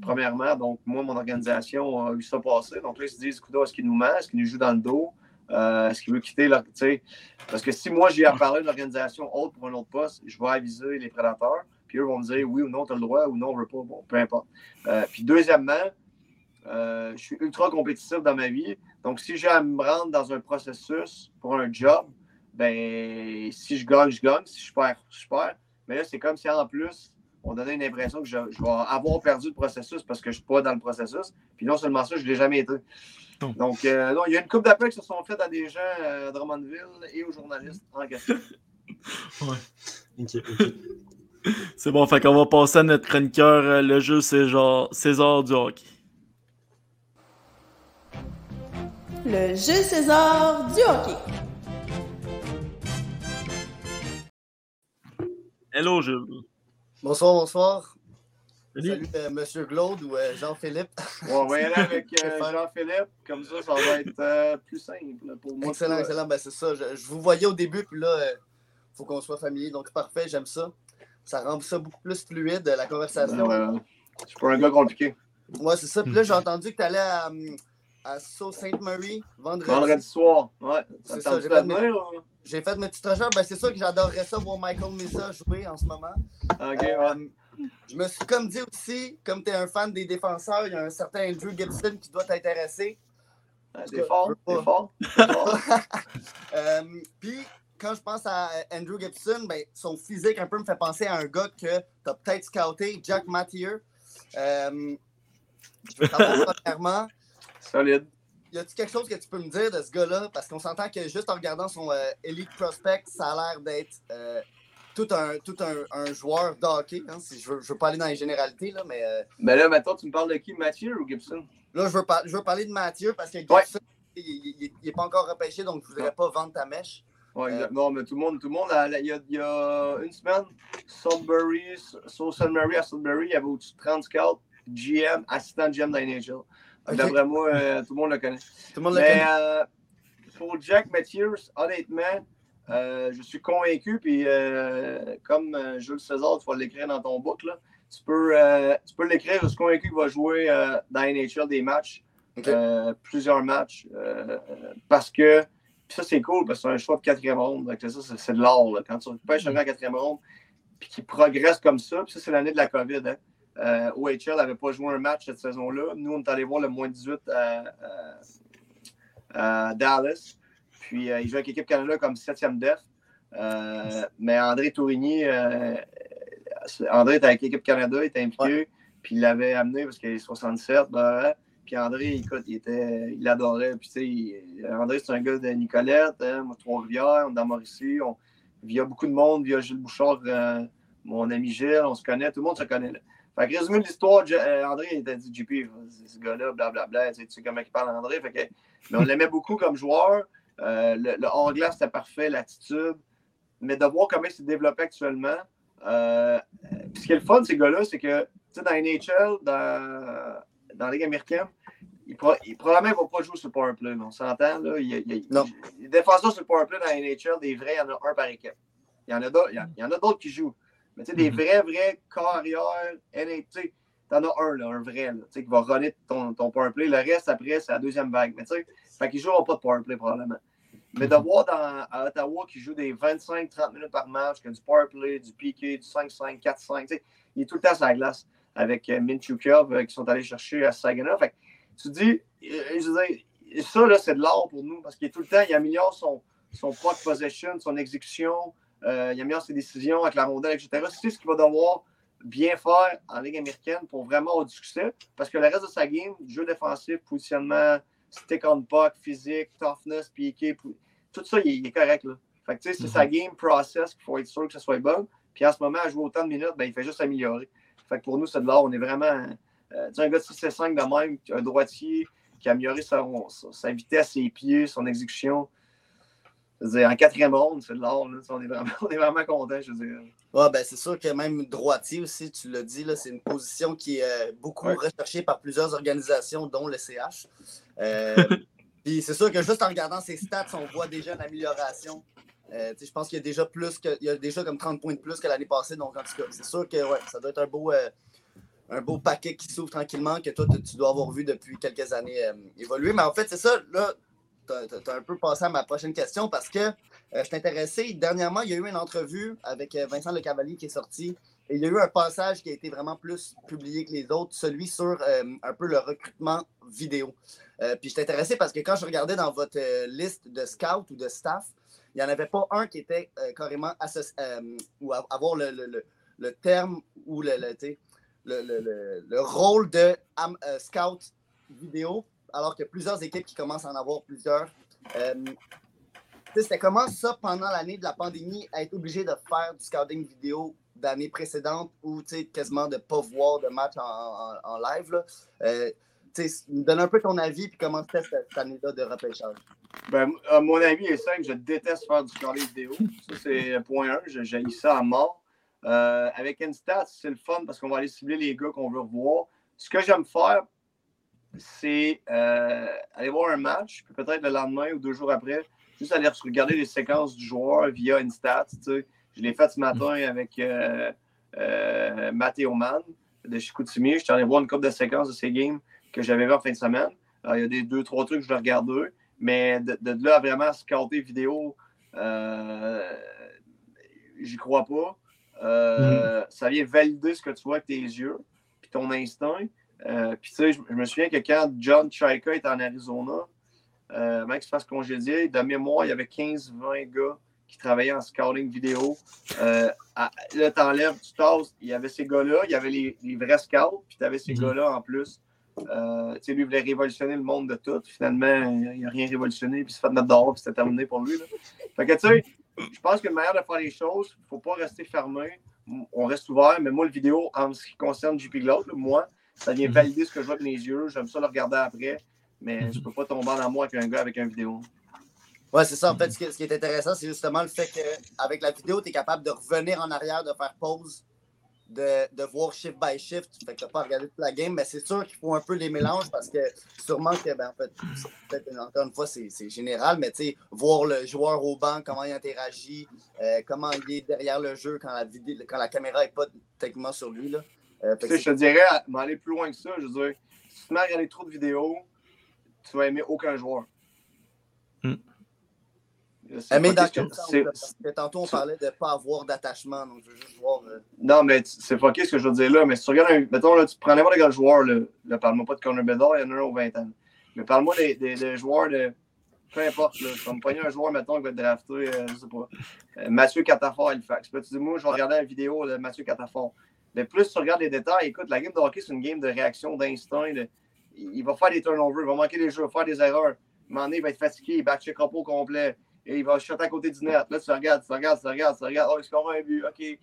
premièrement. Donc, moi, mon organisation a eu ça passer. Donc là, ils se disent, écoute, est-ce qu'il nous ment? Est-ce qu'il nous joue dans le dos? Euh, est-ce qu'il veut quitter leur... Parce que si moi, j'ai à parler d'une organisation autre pour un autre poste, je vais aviser les prédateurs. Puis eux vont me dire oui ou non, tu as le droit ou non, on veut pas. Bon, peu importe. Euh, puis deuxièmement, euh, je suis ultra compétitif dans ma vie. Donc, si j'ai à me rendre dans un processus pour un job, ben si je gagne, je gagne. Si je perds, je perds. Mais là, c'est comme si en plus, on donnait une impression que je, je vais avoir perdu le processus parce que je ne suis pas dans le processus. Puis non seulement ça, je ne l'ai jamais été. Donc, euh, non, il y a une couple d'appels qui se sont faits à des gens euh, à Drummondville et aux journalistes en question. Ok, ok. C'est bon, fait qu'on va passer à notre chroniqueur. euh, Le jeu, c'est genre César du hockey. Le jeu César du hockey. Hello, Jules. Bonsoir, bonsoir. Salut. Salut, euh, Monsieur Glaude ou euh, Jean-Philippe. On va y aller avec euh, Jean-Philippe. Comme ça, ça va être euh, plus simple pour moi. Excellent, excellent. Ben, c'est ça. Je, je vous voyais au début, puis là, il faut qu'on soit familier. Donc, parfait, j'aime ça. Ça rend ça beaucoup plus fluide, la conversation. Euh, je suis pas un gars compliqué. Ouais, c'est ça. Puis là, j'ai entendu que tu allais à, hum, à Sault Sainte Marie vendredi. Vendredi soir. Ouais. C'est ça, tente j'ai venir, ou? J'ai fait mes petites recherches. Ben, c'est ça que j'adorerais ça voir Michael Misa jouer en ce moment. Ok, ouais. Euh, je me suis comme dit aussi, comme tu es un fan des défenseurs, il y a un certain Andrew Gibson qui doit t'intéresser. T'es fort. Euh, Puis, quand je pense à Andrew Gibson, ben, son physique un peu me fait penser à un gars que tu as peut-être scouté, Jack Mathieu. Euh, je veux savoir premièrement, Solide. y a-t-il quelque chose que tu peux me dire de ce gars-là? Parce qu'on s'entend que juste en regardant son euh, Elite Prospect, ça a l'air d'être euh, tout, un, tout un, un joueur de hockey. hein, si je veux, je veux pas aller dans les généralités, là, mais euh, Mais là, maintenant, tu me parles de qui, Mathieu ou Gibson? là, je veux, par- je veux parler de Mathieu parce que Gibson, Ouais. il n'est pas encore repêché, donc je voudrais pas vendre ta mèche. Non, mais tout le monde, tout le monde, il y a, il y a une semaine, Sudbury, Sault. Marie à Sudbury, il y avait au-dessus de 30 scouts, GM, assistant GM dans NHL. Ok. D'après moi, euh, tout le monde le connaît. Tout le monde le Mais connaît. euh, pour Jack Matthews, honnêtement, euh, je suis convaincu, puis comme Jules César, tu vas l'écrire dans ton book, là, tu peux, tu peux l'écrire, je suis convaincu qu'il va jouer dans la NHL des matchs, plusieurs matchs, parce que, ça c'est cool, parce que c'est un choix de quatrième ronde, donc ça c'est- de l'or, quand tu pêches un gars en quatrième ronde, puis qu'il progresse comme ça, puis ça c'est l'année de la COVID, hein. Euh, OHL n'avait pas joué un match cette saison-là. Nous, on est allé voir le moins 18 à, à- à Dallas. Puis, euh, il joue avec l'équipe Canada comme septième def. Euh, mais André Tourigny, euh, André était avec l'équipe Canada, il était impliqué. Puis, il l'avait amené parce qu'il est 67. ben, puis, André, écoute, il, était, il l'adorait. Puis, tu sais, André, c'est un gars de Nicolette, hein, Trois-Rivières, on est dans Mauricie. On, via beaucoup de monde, via Gilles Bouchard, euh, mon ami Gilles, on se connaît, tout le monde se connaît. Là. Fait que résumé de l'histoire, euh, André il était dit JP, ce gars-là, blablabla, tu sais, tu sais comment il parle André. Fait que, mais on l'aimait beaucoup comme joueur. Euh, le, le hors-glace, c'était parfait, l'attitude. Mais de voir comment il s'est développé actuellement. euh, ce qui est le fun, ces gars-là, c'est que dans la NHL, dans, dans la Ligue américaine, il, il- probablement, il va pas jouer sur le powerplay. On s'entend, là. Il, il- Non. Les défenseurs sur le powerplay dans la NHL, des vrais, il y en a un par équipe. Il y en a d'autres, il y en a d'autres qui jouent. Mais tu sais, des Mhm. vrais, vrais carrières, tu t'en as un, là, un vrai, là, qui va runner ton, ton powerplay. Le reste, après, c'est la deuxième vague. Mais tu sais, fait qu'ils joueront pas de powerplay, probablement. Mais de Mhm. voir dans, à Ottawa qui joue des 25-30 minutes par match, qui a du powerplay, du piqué, du 5-5, 4-5, tu sais, il est tout le temps sur la glace avec euh, Minchukov euh, qui sont allés chercher à Saginaw. Fait que tu te dis, euh, je veux dire, ça, là, c'est de l'art pour nous parce qu'il est tout le temps, il améliore son, son possession, son exécution, euh, il améliore ses décisions avec la rondelle, etc. C'est ce qu'il va devoir bien faire en Ligue américaine pour vraiment avoir du succès? Parce que le reste de sa game, jeu défensif, positionnement, stick on puck, physique, toughness, piqué, tout ça, il est, correct. Là. Fait que, tu sais, c'est Mhm. sa game process qu'il faut être sûr que ça soit bon. Puis en ce moment, à jouer autant de minutes, ben, il fait juste s'améliorer. Fait que pour nous, c'est de l'art. On est vraiment. euh, tu sais, un gars de 6 5 de même, un droitier qui a amélioré sa, sa- sa vitesse, ses pieds, son exécution. Je veux dire, en quatrième ronde, c'est de sais, On est vraiment, on est vraiment content, je veux dire. Ouais, ben c'est sûr que même droitier aussi, tu l'as dit, là, c'est une position qui est euh, beaucoup Ouais. recherchée par plusieurs organisations, dont le CH. Euh, Puis c'est sûr que juste en regardant ses stats, on voit déjà une amélioration. Euh, je pense qu'il y a déjà plus que il y a déjà comme 30 points de plus que l'année passée. Donc en tout cas, c'est sûr que ouais, ça doit être un beau, euh, un beau paquet qui s'ouvre tranquillement que toi, tu- dois avoir vu depuis quelques années évoluer. Mais en fait, c'est ça, là, tu as, un peu passé à ma prochaine question parce que euh, je intéressé. Dernièrement, il y a eu une entrevue avec euh, Vincent Le Cavalier qui est sorti. Et il y a eu un passage qui a été vraiment plus publié que les autres, celui sur euh, un peu le recrutement vidéo. Euh, puis je intéressé parce que quand je regardais dans votre liste de scouts ou de staff, il n'y en avait pas un qui était carrément associé ou avoir le, le- le- terme ou le, le, le, le- le- le rôle de scout vidéo, alors qu'il y a plusieurs équipes qui commencent à en avoir plusieurs. Euh, C'était comment ça, pendant l'année de la pandémie, être obligé de faire du scouting vidéo d'années précédentes ou quasiment de ne pas voir de match en, live? Là? Euh, donne un peu ton avis puis comment c'était cette, cette année-là de repêchage? Ben, à mon avis est simple, je déteste faire du scoring vidéo. Ça, c'est point 1. J'ai ça à mort. Euh, avec Instat, c'est le fun parce qu'on va aller cibler les gars qu'on veut revoir. Ce que j'aime faire, c'est euh, aller voir un match, puis peut-être le lendemain ou deux jours après, juste aller regarder les séquences du joueur via Instat. tu sais. Je l'ai fait ce matin avec euh, euh, Matteo Mann de Chicoutimi. Je suis allé voir une couple de séquences de ces games que j'avais vu en fin de semaine. Alors, il y a des deux, trois trucs que je vais regarder. Mais de, de là à vraiment scouter vidéo, euh, j'y crois pas. Euh, Ça vient valider ce que tu vois avec tes yeux, puis ton instinct. Euh, puis tu sais, je, je me souviens que quand John Chaika était en Arizona, euh, mec se fasse congédier, de mémoire, il y avait 15-20 gars qui travaillaient en scouting vidéo. Euh, à- là, t'enlèves, tu tasses, il y avait ces gars-là, il y avait les, les vrais scouts, puis tu avais ces Mhm. gars-là en plus. Euh, tu sais, lui, il voulait révolutionner le monde de tout. Finalement, il n'a rien révolutionné, puis il s'est fait mettre dehors, puis c'était terminé pour lui. là. Fait que, tu sais, je pense que le meilleur de faire les choses, il ne faut pas rester fermé. On reste ouvert, mais moi, le vidéo, en ce qui concerne JP là, moi, ça vient Mhm. valider ce que je vois avec mes yeux. J'aime ça le regarder après, mais Mhm. je ne peux pas tomber en amour avec un gars avec une vidéo. Ouais, c'est ça. En fait, ce qui, ce qui est intéressant, c'est justement le fait qu'avec la vidéo, tu es capable de revenir en arrière, de faire pause, de, de voir shift by shift. Fait que tu n'as pas à regarder toute la game, mais c'est sûr qu'il faut un peu les mélanges parce que sûrement que, ben, en fait, peut-être encore une fois, c'est c'est général, mais tu sais, voir le joueur au banc, comment il interagit, euh, comment il est derrière le jeu quand la, vidéo, quand la caméra n'est pas techniquement sur lui. Là. Euh, Tu sais, je te dirais, m'aller plus loin que ça, je veux dire, si tu te mets à regarder trop de vidéos, tu vas aimer aucun joueur. Hmm. Aimer pas dans quel que- sens? Parce que tantôt, on parlait de ne pas avoir d'attachement. Donc, je veux juste voir. euh, Non, mais c'est fucké ce que je veux dire là. Mais si tu regardes, un, mettons, là, tu prends n'importe quel joueur, là, là parle-moi pas de Connor Bedard, il y en a un aux 20 ans. Mais parle-moi des, des- des joueurs de. Peu importe, là. Tu vas me pogner un joueur, mettons, qui va être drafté, euh, je sais pas. euh, Mathieu Catafort, Halifax. Là, tu dis, moi, je vais regarder une vidéo de Mathieu Catafort. Mais plus tu regardes les détails, écoute, la game de hockey, c'est une game de réaction, d'instinct. Il il va faire des turnovers, il va manquer des jeux, il va faire des erreurs. À un moment donné, il va être fatigué, il back-checkera pas au complet. Et il va shotter à côté du net. Là, tu regardes, tu regardes, tu regardes, tu regardes. Oh, il score un but. OK.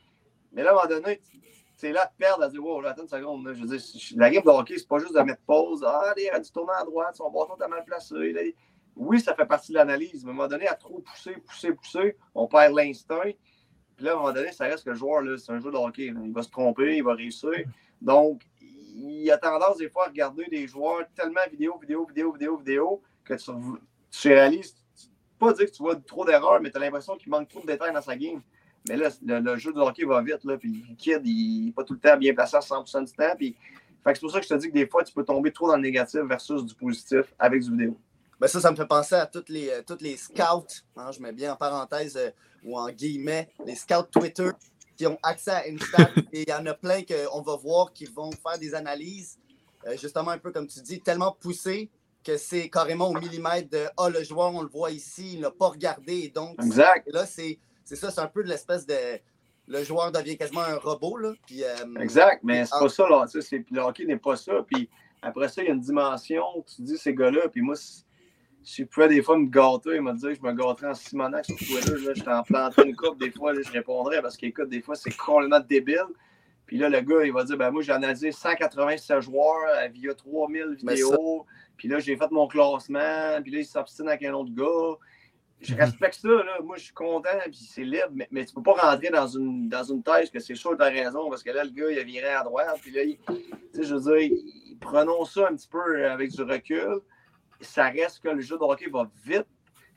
Mais là, à un moment donné, c'est là de perdre à dire, wow, attends une seconde. la game de hockey, c'est pas juste de mettre pause. Ah, allez, du tourner à droite, son bâton est mal placé. Oui, ça fait partie de l'analyse. Mais à un moment donné, à trop pousser, pousser, pousser, on perd l'instinct. Puis là, à un moment donné, ça reste que le joueur, c'est un jeu de hockey. Il va se tromper, il va réussir. Donc, il a tendance des fois à regarder des joueurs tellement vidéo, vidéo, vidéo, vidéo, vidéo, que tu, tu réalises, pas dire que tu vois trop d'erreurs, mais tu as l'impression qu'il manque trop de détails dans sa game. Mais là, le, jeu de hockey va vite, là, puis le kid, il n'est pas tout le temps bien placé à 100% du temps. Puis, c'est pour ça que je te dis que des fois, tu peux tomber trop dans le négatif versus du positif avec du vidéo. Ben ça, ça me fait penser à toutes les, euh, toutes les scouts, hein, je mets bien en parenthèse euh, ou en guillemets, les scouts Twitter qui ont accès à Insta. et il y en a plein qu'on va voir qui vont faire des analyses, euh, justement un peu comme tu dis, tellement poussées que c'est carrément au millimètre de Ah, le joueur, on le voit ici, il n'a pas regardé. Et donc, Exact. et là, c'est ça, c'est un peu de l'espèce de. Le joueur devient quasiment un robot. Là, puis, Exact, mais c'est pas ça, là. Le hockey n'est pas ça. Puis après ça, il y a une dimension. Tu dis, ces gars-là, puis moi, si je pouvais des fois me gâter et me dire que je me gâterais en Simonac sur Twitter, là, j'étais en plantant une coupe, des fois, là, je répondrais parce qu'écoute, des fois, c'est complètement débile. Puis là, le gars, il va dire, ben moi, j'ai analysé 187 joueurs euh, via 3000 Mais vidéos. Puis là, j'ai fait mon classement. Puis là, il s'obstine avec un autre gars. Je Mhm. respecte ça, là. Moi, je suis content, puis c'est libre. Mais, mais tu peux pas rentrer dans une, dans une thèse que c'est sûr que t'as raison, parce que là, le gars, il a viré à droite. Puis là, il- tu sais, je veux dire, il- prenons ça un petit peu avec du recul. Ça reste que le jeu de hockey va vite.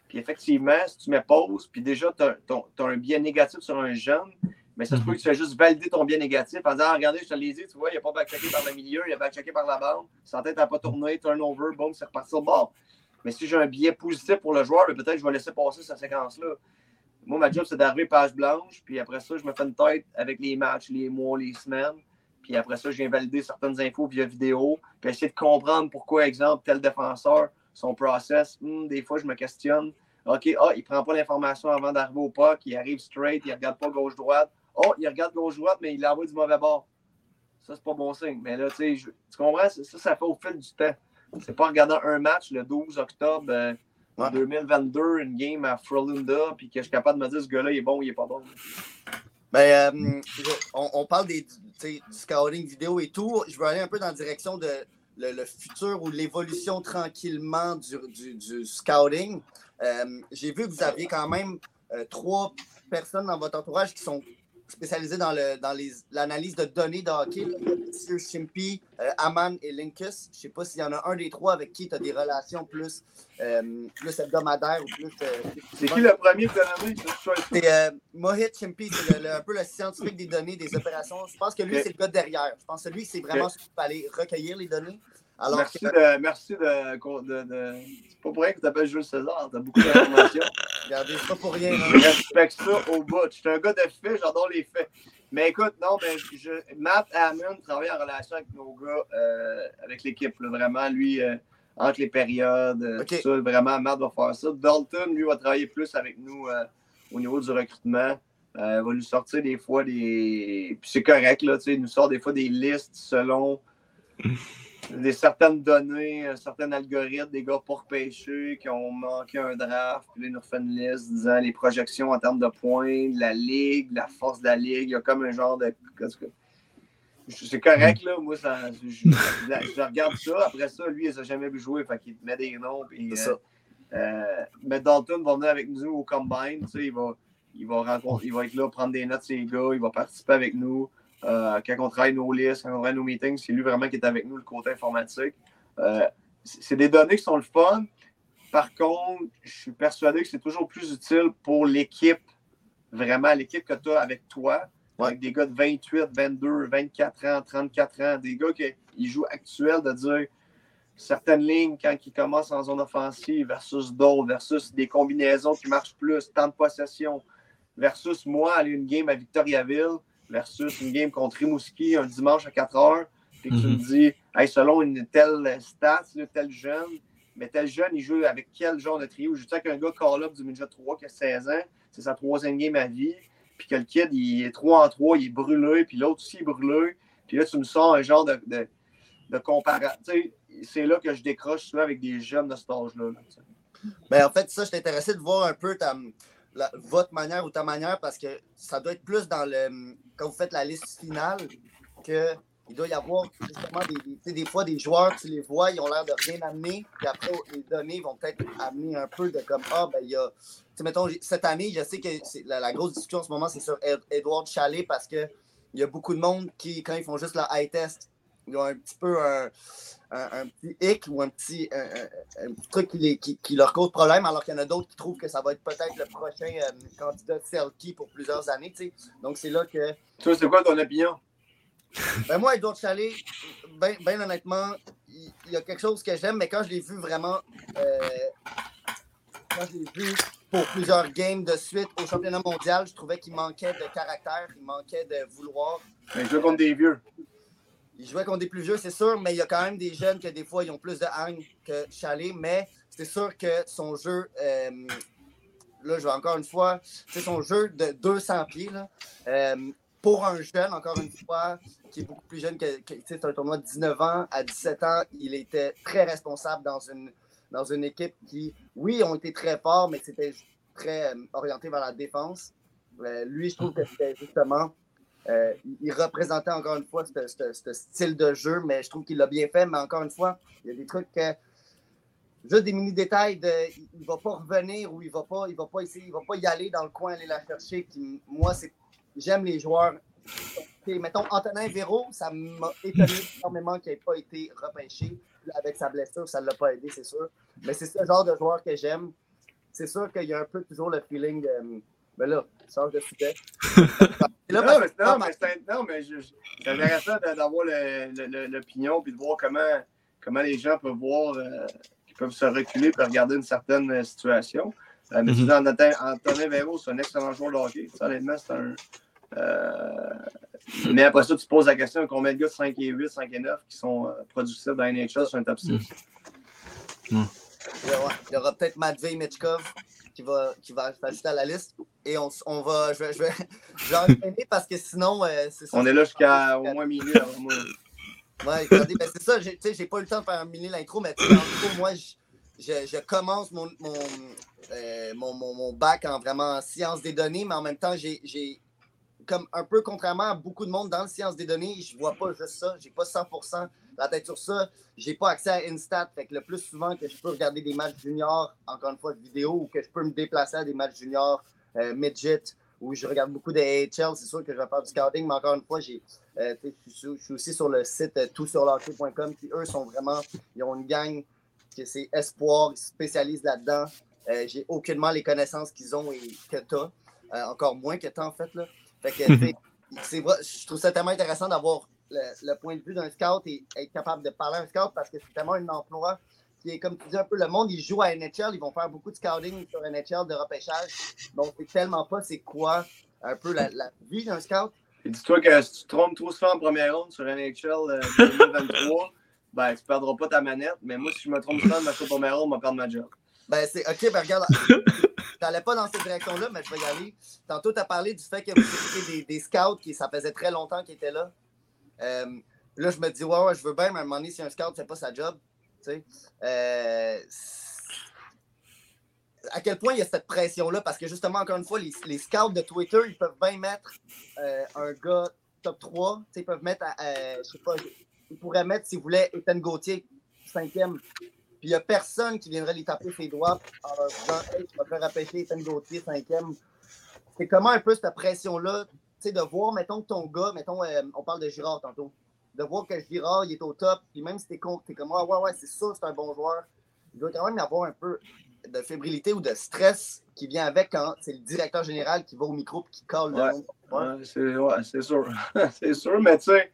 Puis effectivement, si tu mets pause, puis déjà, tu as, un biais négatif sur un jeune, mais ça se peut que tu fais juste valider ton biais négatif en disant ah, Regardez, je te l'ai dit, tu vois, il n'a pas backchecké par le milieu, il a backchecké par la bande, sa tête n'a pas tourné, turnover, boum, c'est reparti au bord. Mais si j'ai un biais positif pour le joueur, ben, peut-être que je vais laisser passer cette séquence-là. Moi, ma job, c'est d'arriver page blanche, puis après ça, je me fais une tête avec les matchs, les mois, les semaines. Puis après ça, je viens valider certaines infos via vidéo, puis essayer de comprendre pourquoi, exemple, tel défenseur, son process, hmm, des fois, je me questionne. OK, ah, il prend pas l'information avant d'arriver au puck, il arrive straight, il regarde pas gauche-droite. Oh, il regarde gauche-droite, mais il l'envoie du mauvais bord. Ça, c'est pas bon signe. Mais là, tu sais, tu comprends? Ça, ça fait au fil du temps. C'est pas en regardant un match le 12 octobre euh, Ouais. 2022, une game à Frolunda, puis que je suis capable de me dire ce gars-là, il est bon ou il est pas bon. Ben, euh, on, on parle des, du scouting vidéo et tout. Je veux aller un peu dans la direction de le, le futur ou l'évolution tranquillement du, du- du scouting. Euh, J'ai vu que vous aviez quand même euh, trois personnes dans votre entourage qui sont spécialisées dans le- dans les- l'analyse de données de hockey. Monsieur Chimpy, euh, Aman et Linkus. Je ne sais pas s'il y en a un des trois avec qui tu as des relations plus, euh, plus hebdomadaires ou plus. euh, C'est qui le premier de donner? c'est euh, Mohit Chimpy, c'est un peu le scientifique des données, des opérations. Je pense que lui, c'est le gars derrière. Je pense que lui, c'est vraiment Ok. celui qui va aller recueillir les données. Alors merci que, de. Merci de, de, de- C'est pas pour rien que tu t'appelles Jules César, t'as beaucoup d'informations. regardez, c'est pas pour rien. hein. Je respecte ça au bout. Je suis un gars de faits, j'adore les faits. Mais écoute, non, mais je, Matt Hammond travaille en relation avec nos gars, euh, avec l'équipe. Vraiment, lui, euh, entre les périodes, euh, tout ça, vraiment, Matt va faire ça. Dalton, lui, va travailler plus avec nous au niveau du recrutement. Il va nous sortir des fois des. Puis c'est correct, là, tu sais, il nous sort des fois des listes selon des certaines données, un certain algorithme, des gars pour pêcher qui ont manqué un draft, puis là, ils nous refait une liste disant les projections en termes de points, de la ligue, la force de la ligue. Il y a comme un genre de. C'est correct, là. Moi, ça, je, je- je regarde ça. Après ça, lui, il s'est jamais vu jouer. Fait qu'il te met des noms. Puis, C'est euh, euh, mais Dalton va venir avec nous au Combine. tu sais, Il va, il, va rencontrer, il va être là, prendre des notes, ses gars. Il va participer avec nous. Euh, quand on travaille nos listes, quand on travaille nos meetings, c'est lui vraiment qui est avec nous, le côté informatique. Euh, c'est des données qui sont le fun. Par contre, je suis persuadé que c'est toujours plus utile pour l'équipe, vraiment l'équipe que tu as avec toi, Ouais. avec des gars de 28, 22, 24 ans, 34 ans, des gars qui jouent actuels, de dire certaines lignes quand ils commencent en zone offensive versus d'autres, versus des combinaisons qui marchent plus, temps de possession, versus moi, aller une game à Victoriaville, versus une game contre Rimouski un dimanche à 4 heures, puis que tu me Mhm. dis, hey, selon une telle stat, tel jeune, mais tel jeune, il joue avec quel genre de trio? Je sais qu'un gars call-up du midget 3 qui a 16 ans, c'est sa troisième game à vie, puis que le kid, il est 3 en 3, il est brûlé, puis l'autre aussi est brûlé, puis là, tu me sors un genre de, de, de sais, C'est là que je décroche souvent avec des jeunes de cet âge-là. là. Ben, en fait, ça, je intéressé de voir un peu ta- votre manière ou ta manière parce que ça doit être plus dans le. Quand vous faites la liste finale, que il doit y avoir justement des, des, des fois des joueurs, tu les vois, ils ont l'air de rien amener, puis après, les données vont peut-être amener un peu de comme Ah, ben, il y a. Tu mettons, cette année, je sais que la, la grosse discussion en ce moment, c'est sur Ed- Edward Chalet parce que il y a beaucoup de monde qui, quand ils font juste leur high test, ils ont un petit peu un, un, un petit hic ou un petit, un, un- un petit truc qui, les- qui- qui leur cause problème, alors qu'il y en a d'autres qui trouvent que ça va être peut-être le prochain euh, candidat Selkie pour plusieurs années. Donc, c'est là que. Toi, c'est quoi ton opinion? Ben moi, Edouard Chalet, ben, ben honnêtement, il, il y a quelque chose que j'aime, mais quand je l'ai vu vraiment, euh, quand je l'ai vu pour plusieurs games de suite au championnat mondial, je trouvais qu'il manquait de caractère, il manquait de vouloir. Ben, je veux contre des vieux. Il jouait contre des plus vieux, c'est sûr, mais il y a quand même des jeunes que des fois, ils ont plus de hang que Chalet, mais c'est sûr que son jeu, euh, là, je vais encore une fois, c'est son jeu de 200 pieds, euh, pour un jeune, encore une fois, qui est beaucoup plus jeune que, que- c'est un tournoi de 19 ans, à 17 ans, il était très responsable dans une, dans une équipe qui, oui, ont été très forts, mais c'était très euh, orienté vers la défense. Euh, lui, je trouve que c'était justement euh, il- représentait encore une fois ce, style de jeu, mais je trouve qu'il l'a bien fait. Mais encore une fois, il y a des trucs. Juste des mini-détails. Il ne va pas revenir ou il va pas, il va pas essayer, il va pas y aller dans le coin, aller la chercher. Moi, c'est. J'aime les joueurs. Mettons, Antonin Véro, ça m'a étonné énormément qu'il n'ait pas été repêché. Avec sa blessure, ça ne l'a pas aidé, c'est sûr. Mais c'est ce genre de joueur que j'aime. C'est sûr qu'il y a un peu toujours le feeling de. Mais là, change de sujet. Là, Non, mais, que- non, mais c'est non, mais je- je- c'est intéressant d'avoir l'opinion puis de voir comment, comment les gens peuvent voir, euh, qu'ils peuvent se reculer et regarder une certaine euh, situation. Euh, mais tu Mhm. dis, Antonin Véro, c'est un excellent joueur de hockey. Ça, honnêtement, c'est un. euh, mais après ça, tu te poses la question combien de gars de 5 et 8, 5 et 9 qui sont euh, productifs dans NHL sur un top 6. Il y aura, il y aura peut-être Matvey Mitchkov qui va, qui va s'ajouter à la liste. Et on, on va. Je vais, je vais, je vais enchaîner parce que sinon. euh, c'est ça. On est là jusqu'à au moins minuit avant moi. Ouais, regardez, ben, c'est ça. j'ai- Tu sais, j'ai pas eu le temps de faire un mini l'intro, mais en gros, moi, je, je, je commence mon, mon, euh, mon, mon, mon bac en vraiment sciences des données, mais en même temps, j'ai. j'ai comme un peu contrairement à beaucoup de monde dans le sciences des données, je vois pas juste ça. J'ai pas 100% la tête sur ça. J'ai pas accès à Instat. Fait que le plus souvent que je peux regarder des matchs juniors, encore une fois, de vidéo, ou que je peux me déplacer à des matchs juniors, euh, midget, où je regarde beaucoup de AHL, c'est sûr que je vais faire du scouting, mais encore une fois, j'ai, euh, je, suis, aussi sur le site euh, qui eux sont vraiment, ils ont une gang que c'est espoir, ils se spécialisent là-dedans. Euh, j'ai aucunement les connaissances qu'ils ont et que tu as, encore moins que tu en fait. Là. Je trouve ça tellement intéressant d'avoir le, le point de vue d'un scout et être capable de parler à un scout parce que c'est tellement un emploi qui est, comme tu dis un peu, le monde, ils jouent à NHL, ils vont faire beaucoup de scouting sur NHL, de repêchage. Donc, c'est tellement pas c'est quoi un peu la, la vie d'un scout? Dis-toi que si tu te trompes trop souvent en première ronde sur NHL euh, 2023, ben, tu perdras pas ta manette. Mais moi, si je me trompe souvent de ma première ronde, je vais perdre ma job. Ben, c'est OK, ben regarde, j'allais pas dans cette direction-là, mais je vais y aller. Tantôt, tu as parlé du fait que vous étiez des, des scouts qui, ça faisait très longtemps qu'ils étaient là. Euh, là, je me dis, ouais, ouais, je veux bien, mais à un moment donné, si un scout ne fait pas sa job, euh, à quel point il y a cette pression-là? Parce que justement, encore une fois, les, scouts de Twitter, ils peuvent bien mettre euh, un gars top 3. tu sais, Ils peuvent mettre, euh, je sais pas, ils pourraient mettre, s'ils voulaient, Ethan Gauthier, cinquième. Puis il n'y a personne qui viendrait les taper ses doigts en leur disant Hey, tu vas faire repêcher Ethan Gauthier, cinquième. C'est comment un peu cette pression-là, de voir, mettons, ton gars, mettons, euh, on parle de Girard tantôt, de voir que Girard, il est au top, puis même si t'es con, t'es comme, ouais, ouais, ouais, c'est sûr, c'est un bon joueur. Il doit quand même y avoir un peu de fébrilité ou de stress qui vient avec quand c'est le directeur général qui va au micro et qui colle Ouais. Ouais. C'est ouais, sûr. c'est sûr, mais tu sais,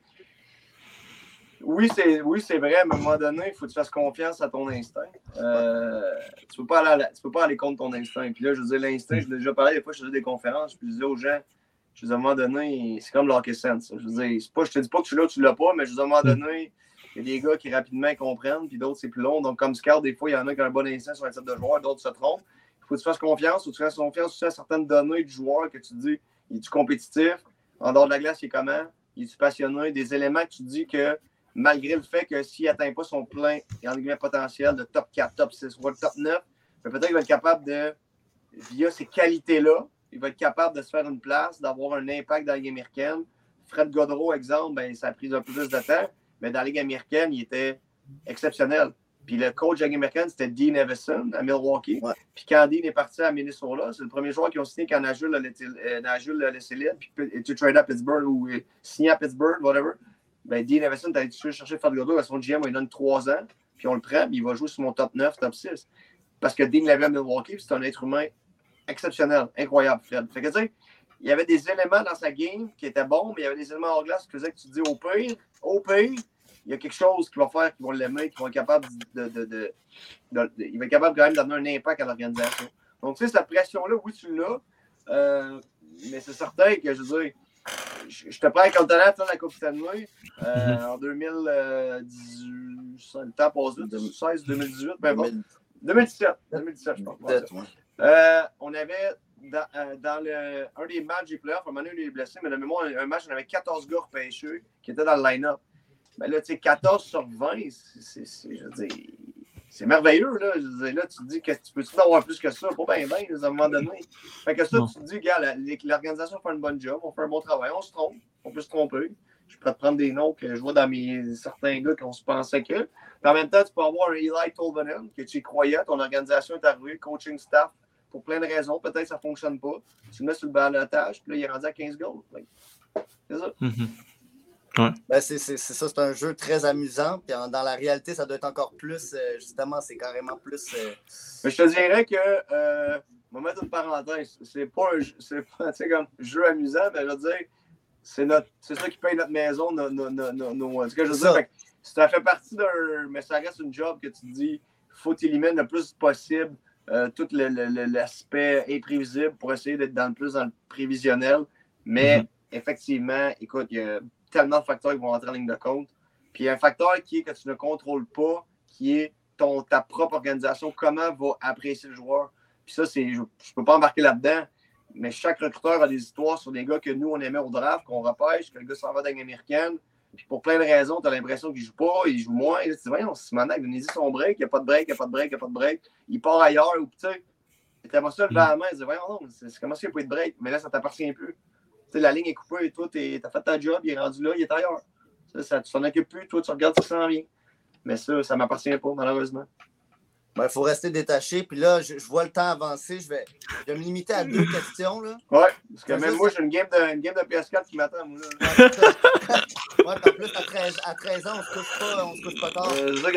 oui, c'est oui, c'est vrai, mais à un moment donné, il faut que tu fasses confiance à ton instinct. Euh, tu ne peux, peux pas aller contre ton instinct. Puis là, je veux dire, l'instinct, je l'ai déjà parlé des fois, je faisais des conférences, puis je disais aux gens, je disais, à un moment donné, c'est comme l'hockey sense. Je veux dire, pas, je te dis pas que tu l'as ou tu l'as pas, mais je dis, à un moment donné, il y a des gars qui rapidement comprennent, puis d'autres, c'est plus long. Donc, comme scout, des fois, il y en a qui ont un bon instinct sur un type de joueur, d'autres se trompent. Il faut que tu fasses confiance, ou tu fasses confiance aussi à certaines données du joueur que tu dis, il est-tu compétitif? En dehors de la glace, il est comment? Il est-tu passionné? Des éléments que tu dis que, malgré le fait que s'il n'atteint pas son plein guillemets, potentiel de top 4, top 6, ou top 9, ben, peut-être qu'il va être capable de, via ces qualités-là, il va être capable de se faire une place, d'avoir un impact dans la Ligue américaine. Fred Godreau, exemple, ben, ça a pris un peu plus de temps, mais dans la Ligue américaine, il était exceptionnel. Puis le coach de la Ligue américaine, c'était Dean Evison à Milwaukee. Ouais. Puis quand Dean est parti à Minnesota, c'est le premier joueur qui ont signé quand Nashville a laissé, euh, libre, puis était tradé à Pittsburgh ou euh, signé à Pittsburgh, whatever. ben, Dean Everson, t'as été chercher Fred Godot, son GM, il donne 3 ans, puis on le prend, puis il va jouer sur mon top 9, top 6. Parce que Dean l'avait à Milwaukee, puis c'est un être humain exceptionnel, incroyable, Fred. Fait que, tu sais, il y avait des éléments dans sa game qui étaient bons, mais il y avait des éléments hors glace qui faisaient que tu te dis au pire, au pire, il y a quelque chose qui va faire qu'ils vont l'aimer, qui vont être capables de, de, de, de, Il va être capable quand même d'amener un impact à l'organisation. Donc, tu sais, cette pression-là, oui, tu l'as. Euh, mais c'est certain que, je veux dire, je, je te prends comme talent de la Coupe Stanley euh, en 2018. Le temps passe vite, 2016, 2018, ben bon. 2017, 2017, je pense. Ouais. Euh, on avait dans, euh, dans le, un des matchs des playoffs, un moment donné, il est blessé, mais de mémoire, un match, on avait 14 gars repêchés qui étaient dans le line-up. Mais là, tu sais, 14 sur 20, c'est- merveilleux, là. Je veux dire, là, tu te dis que tu peux-tu avoir plus que ça? Pas bien, bien, à un moment donné. Fait que ça, tu te dis, gars, l'organisation fait un bon job, on fait un bon travail, on se trompe, on peut se tromper. Je pourrais te prendre des noms que je vois dans mes certains gars qu'on se pensait que. Puis en même temps, tu peux avoir un Eli Tolvanen, que tu y croyais, ton organisation est arrivée, coaching staff, pour plein de raisons. Peut-être que ça ne fonctionne pas. Tu le mets sur le balotage, puis là, il est rendu à 15 goals. Que C'est ça. Mhm. Ben, c'est c'est- c'est ça, c'est un jeu très amusant. Puis en- dans la réalité, ça doit être encore plus, euh, justement, c'est carrément plus. euh, Mais je te dirais que, euh, on va mettre une parenthèse, c'est pas un jeu- c'est pas, comme jeu amusant, mais je veux dire, c'est notre, c'est ça qui paye notre maison, nos, nos, nos, nos- nos- en tout cas, je veux C'est dire, ça. fait que ça fait partie d'un, mais ça reste une job que tu te dis, faut éliminer le plus possible euh, tout l'aspect imprévisible pour essayer d'être dans le plus dans le prévisionnel. Mais Mhm. effectivement, écoute, il y a tellement de facteurs qui vont entrer en ligne de compte. Puis il y a un facteur qui est que tu ne contrôles pas, qui est ton, ta propre organisation, comment va apprécier le joueur. Puis ça, c'est, je ne peux pas embarquer là-dedans, mais chaque recruteur a des histoires sur des gars que nous, on aimait au draft, qu'on repêche, que le gars s'en va dans la américaine. Puis pour plein de raisons, tu as l'impression qu'il joue pas, il joue moins. Et là, tu dis, voyons, Simonac, donnez-y son break, il n'y a pas de break, il n'y a pas de break, il n'y a pas de break. Il part ailleurs, ou tu sais. Et t'aimerais ça lever la main, il dit, voyons, non, c'est c'est comment ça, il n'y a pas de break, mais là, ça t'appartient plus. Tu sais, la ligne est coupée et toi, tu as fait ta job, il est rendu là, il est ailleurs. Ça, ça, tu t'en occupes plus, toi, tu regardes ce qui s'en vient. Mais ça, ça ne m'appartient pas, malheureusement. Ben, faut rester détaché. Puis là, je, je vois le temps avancer. Je vais, je vais me limiter à deux questions. Là. Ouais, parce que même moi, j'ai une game de, une game de PS4 qui m'attend, moi. Là. Ouais, en plus, à 13, à 13 ans, on se couche pas, on se couche pas tard. Euh, ça.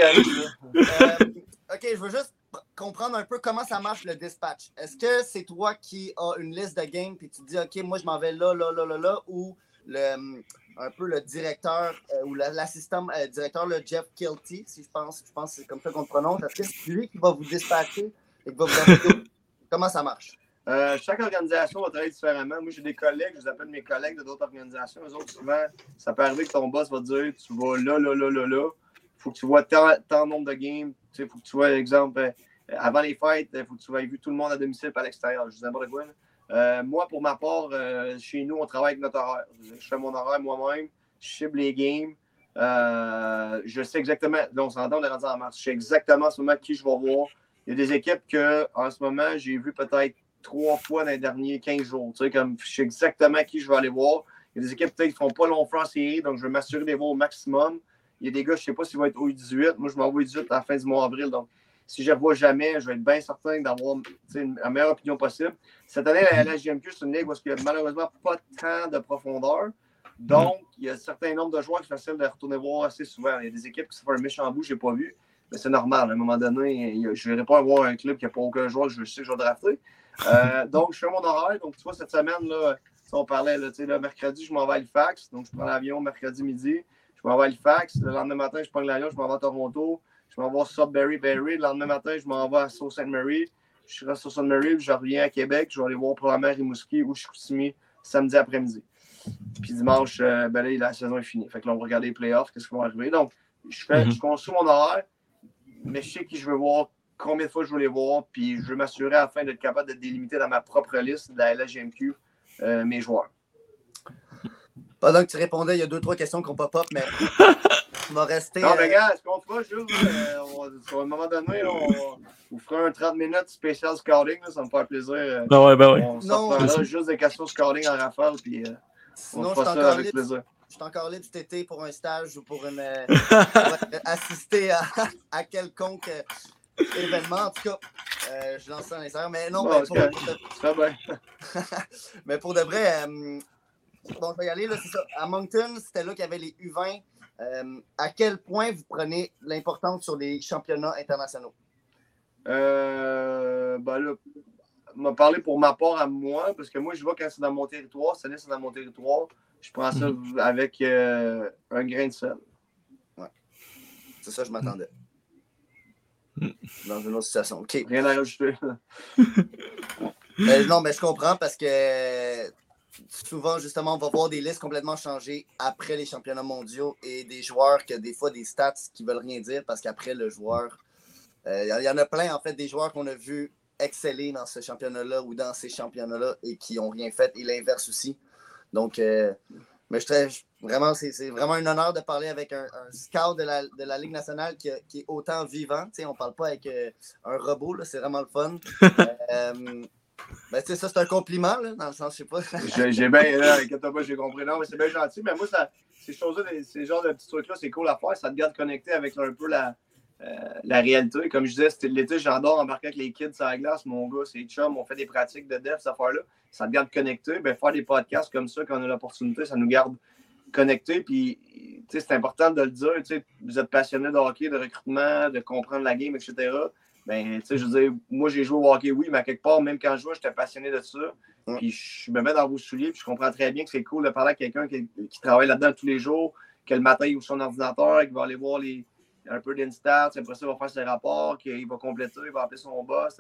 Euh, OK, je veux juste pr- comprendre un peu comment ça marche le dispatch. Est-ce que c'est toi qui as une liste de games puis tu dis OK, moi je m'en vais là, là, là, là, là, ou le, un peu le directeur euh, ou la- l'assistant euh, directeur, le Jeff Kilty, si je pense, je pense que c'est comme ça qu'on le prononce. Est-ce que c'est lui qui va vous dispatcher et qui va vous amener- Comment ça marche? Euh, chaque organisation va travailler différemment. Moi, j'ai des collègues, je les appelle mes collègues de d'autres organisations. Eux autres, souvent, ça peut arriver que ton boss va dire tu vas là, là, là, là, là. Faut que tu vois tant, tant nombre de games. Il faut que tu vois, exemple, avant les fêtes, il faut que tu aies vu tout le monde à domicile par l'extérieur. Je dis n'importe quoi. Euh, moi, pour ma part, euh, chez nous, on travaille avec notre horaire. Je fais mon horaire moi-même, je cible les games. Euh, je sais exactement, là, on s'entend, on est rendu en mars. Je sais exactement en ce moment qui je vais voir. Il y a des équipes que, en ce moment, j'ai vu peut-être trois fois dans les derniers 15 jours. Tu sais, comme je sais exactement qui je vais aller voir. Il y a des équipes peut-être qui ne font pas long série, donc je vais m'assurer de les voir au maximum. Il y a des gars, je ne sais pas s'ils vont être au 18. Moi, je m'en vais au 18 à la fin du mois d'avril. Donc, si je ne revois jamais, je vais être bien certain d'avoir la meilleure opinion possible. Cette année, la LHJMQ, c'est une ligue où il n'y a malheureusement pas tant de profondeur. Donc, il y a un certain nombre de joueurs qui sont faciles de retourner voir assez souvent. Il y a des équipes qui se font un méchant bout, je n'ai pas vu. Mais c'est normal. À un moment donné, je ne vais pas avoir un club qui n'a pas aucun joueur que je sais que je vais drafter. Euh, donc, je fais mon horaire. Donc, tu vois, cette semaine, là, si on parlait, là, là, mercredi, je m'en vais à Halifax. Donc, je prends l'avion mercredi midi. Je m'en vais à Halifax. Le lendemain matin, je prends l'avion, je m'en vais à Toronto. Je m'en vais à Sudbury, Berry. Le lendemain matin, je m'en vais à Sault Ste. Marie. Je reste sur Sault Ste. Marie, puis je reviens à Québec. Je vais aller voir probablement Rimouski ou Chicoutimi samedi après-midi. Puis dimanche, euh, ben là, la saison est finie. Fait que là, on va regarder les playoffs, qu'est-ce qui va arriver. Donc, je, fais, je construis mon horaire, mais je sais qui je veux voir, combien de fois je veux les voir, puis je veux m'assurer afin d'être capable de délimiter dans ma propre liste de la LGMQ euh, mes joueurs. Pendant que tu répondais, il y a deux, trois questions qui ont pop-up, mais on va rester. Non, mais euh, regarde, ce qu'on fera, Jules, euh, on sur un moment donné, là, on, on fera un 30 minutes spécial scouting, là, ça me fait plaisir. euh, Ben ouais, ben ouais. On s'en juste des questions scouting en rafale, puis euh, on sinon, je fera suis ça encore avec libre. plaisir. Je suis encore libre cet été pour un stage ou pour, une, pour assister à, à quelconque événement. En tout cas, euh, je lance ça dans les airs. Mais non, Bon, mais, pour, pour de, mais pour de vrai, euh, bon, je vais y aller. Là, ça. À Moncton, c'était là qu'il y avait les U20. Euh, à quel point vous prenez l'importance sur les championnats internationaux? Euh, ben là, m'a parlé pour ma part à moi, parce que moi, je vois quand c'est dans mon territoire, année, c'est dans mon territoire, je prends ça avec euh, un grain de sel. C'est ça, je m'attendais. Dans une autre situation. OK. Rien à rajouter. Euh, non, mais je comprends parce que souvent, justement, on va voir des listes complètement changées après les championnats mondiaux et des joueurs qui ont des fois des stats qui veulent rien dire parce qu'après le joueur. Il y en a plein, en fait, des joueurs qu'on a vus exceller dans ce championnat-là ou dans ces championnats-là et qui n'ont rien fait, et l'inverse aussi. Donc, euh, mais je, vraiment, c'est vraiment un honneur de parler avec un, scout de la, de la, Ligue nationale qui, qui est autant vivant. sais, on ne parle pas avec euh, un robot, c'est vraiment le fun. ben, ça, c'est un compliment, là, dans le sens, je sais pas. j'ai bien, là, j'ai compris. Non, mais c'est bien gentil. Mais moi, ça, ces choses-là, ces genres de petits trucs-là, c'est cool à faire. Ça te garde connecté avec un peu la, euh, la réalité. Comme je disais, c'était l'été, j'adore embarquer avec les kids sur la glace. Mon gars, c'est chum, on fait des pratiques de dev, cette affaire-là. Ça te garde connecté. Ben, faire des podcasts comme ça, quand on a l'opportunité, ça nous garde connectés. Puis, c'est important de le dire. Vous êtes passionné de hockey, de recrutement, de comprendre la game, etc. Ben, je veux dire, moi, j'ai joué au hockey, oui, mais à quelque part, même quand je jouais, j'étais passionné de ça. Puis, je me mets dans vos souliers, puis je comprends très bien que c'est cool de parler à quelqu'un qui, qui, travaille là-dedans tous les jours, que le matin, il ouvre son ordinateur, qui va aller voir les, un peu d'instats, après ça, il va faire ses rapports, qu'il va compléter, il va appeler son boss.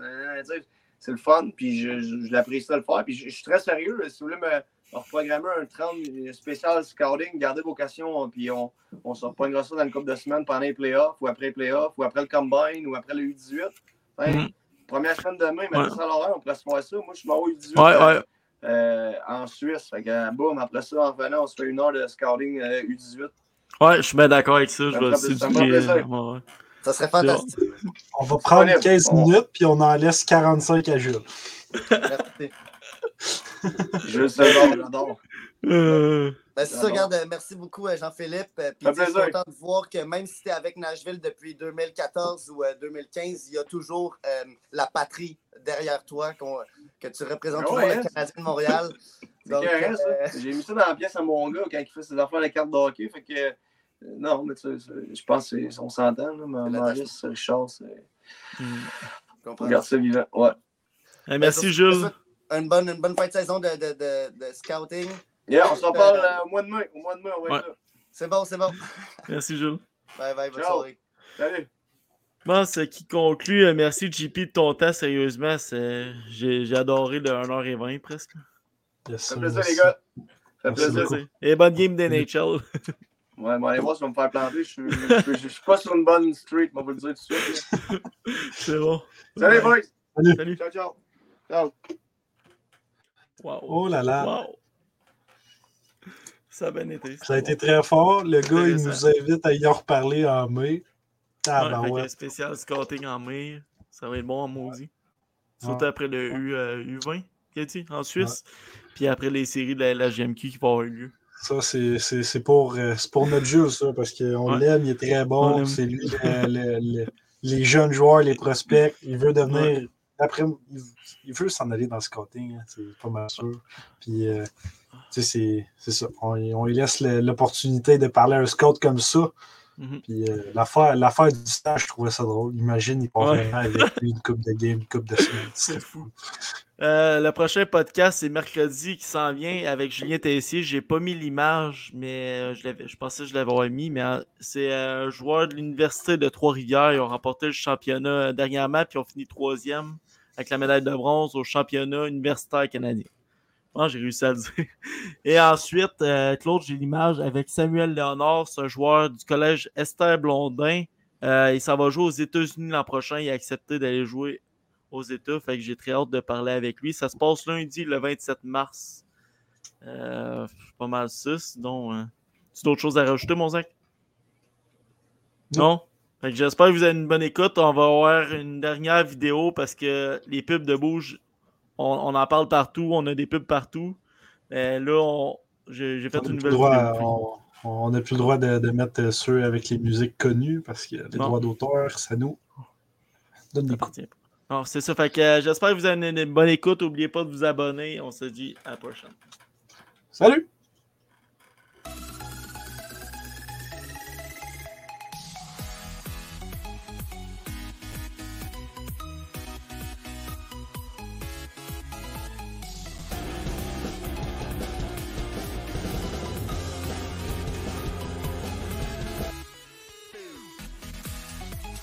C'est le fun, puis je, je, l'apprécie de le faire. Puis je, suis très sérieux. si vous voulez me, reprogrammer un 30 spécial scouting, gardez vos questions, puis on, on se reprendra ça dans une couple de semaines pendant les playoffs, ou après les playoffs, ou après le combine, ou après le U18. Mm-hmm. Première semaine de mai, mais ça on pourrait se faire ça. Moi, je suis au U18 ouais, euh, en Suisse. Fait que, boum, après ça, en venant, on se fait une heure de scouting U18. Euh, Ouais, je suis bien d'accord avec ça. Je vais euh, Ça serait fantastique. On va prendre 15 minutes, puis on en laisse 45 à Jules. Je sais, j'adore. Euh... Ben, c'est ça, regarde, euh, merci beaucoup euh, Jean-Philippe. Puis je suis content de voir que même si tu es avec Nashville depuis 2014 ou 2015, il y a toujours la patrie derrière toi que tu représentes toujours le Canadien de Montréal. J'ai mis ça dans la pièce à mon gars quand il fait ses affaires de carte de hockey. Fait que non, mais tu sais, je pense qu'on s'entend. Maurice, Richard, c'est. Hmm. Regarde ça vivant. Ouais. merci, Jules. Une bonne, une bonne fin de saison de, de, de, de scouting. Yeah, on s'en parle euh, au mois de mai. Au mois de mai, on va être là. C'est bon, c'est bon. Merci, Jules. Bye bye, bonne soirée. Salut. Bon, ce qui conclut. Euh, merci, JP, de ton temps, sérieusement. J'ai adoré le 1h20 presque. Yes, ça fait plaisir, les gars. Ça fait plaisir. Et bonne game d'NHL. Ouais, bon, allez voir si on va me faire planter. Je ne suis pas sur une bonne street, on va vous le dire tout de suite. C'est bon. Salut, boys. Salut. Ciao, ciao. Ciao. Wow. Oh là là. Wow. Ça a bien été. Ça a été très fort. Le gars, il nous invite à y en reparler en mai. Ah, ouais, un spécial scouting en mai. Ça va être bon en maudit. Surtout après le U, euh, U20, en Suisse. Puis après les séries de la, la GMQ qui vont avoir lieu. Ça, c'est pour, euh, pour notre jeu, ça, parce qu'on l'aime, il est très bon. C'est lui, les jeunes joueurs, les prospects. Il veut devenir. Après, il, veut s'en aller dans le scouting, hein, c'est pas mal sûr. Puis, euh, c'est ça. On, on, lui laisse l'opportunité de parler à un scout comme ça. Mm-hmm. Puis euh, l'affaire du stage, je trouvais ça drôle. Imagine, il part avec lui une coupe de game, une coupe de semaine. C'est fou. Euh, le prochain podcast, c'est mercredi qui s'en vient avec Julien Tessier. J'ai pas mis l'image, mais je, je pensais que je l'avais mis. Mais c'est un joueur de l'Université de Trois-Rivières. Ils ont remporté le championnat dernièrement, puis ils ont fini troisième avec la médaille de bronze au championnat universitaire canadien. Ah, j'ai réussi à le dire. Et ensuite, euh, Claude, j'ai l'image avec Samuel Léonard, ce joueur du collège Esther Blondin. Euh, il s'en va jouer aux États-Unis l'an prochain. Il a accepté d'aller jouer aux États. Fait que j'ai très hâte de parler avec lui. Ça se passe lundi, le 27 mars. Euh, pas mal ça. Sinon, euh, tu d'autres choses à rajouter, mon Zach? Non? J'espère que vous avez une bonne écoute. On va avoir une dernière vidéo parce que les pubs de bouge on, en parle partout, on a des pubs partout. Mais là, j'ai fait une nouvelle vidéo. On n'a plus le droit de, mettre ceux avec les musiques connues parce que les droits d'auteur, ça nous donne des coups. C'est ça. Fait que euh, j'espère que vous avez une, une bonne écoute. N'oubliez pas de vous abonner. On se dit à la prochaine. Salut!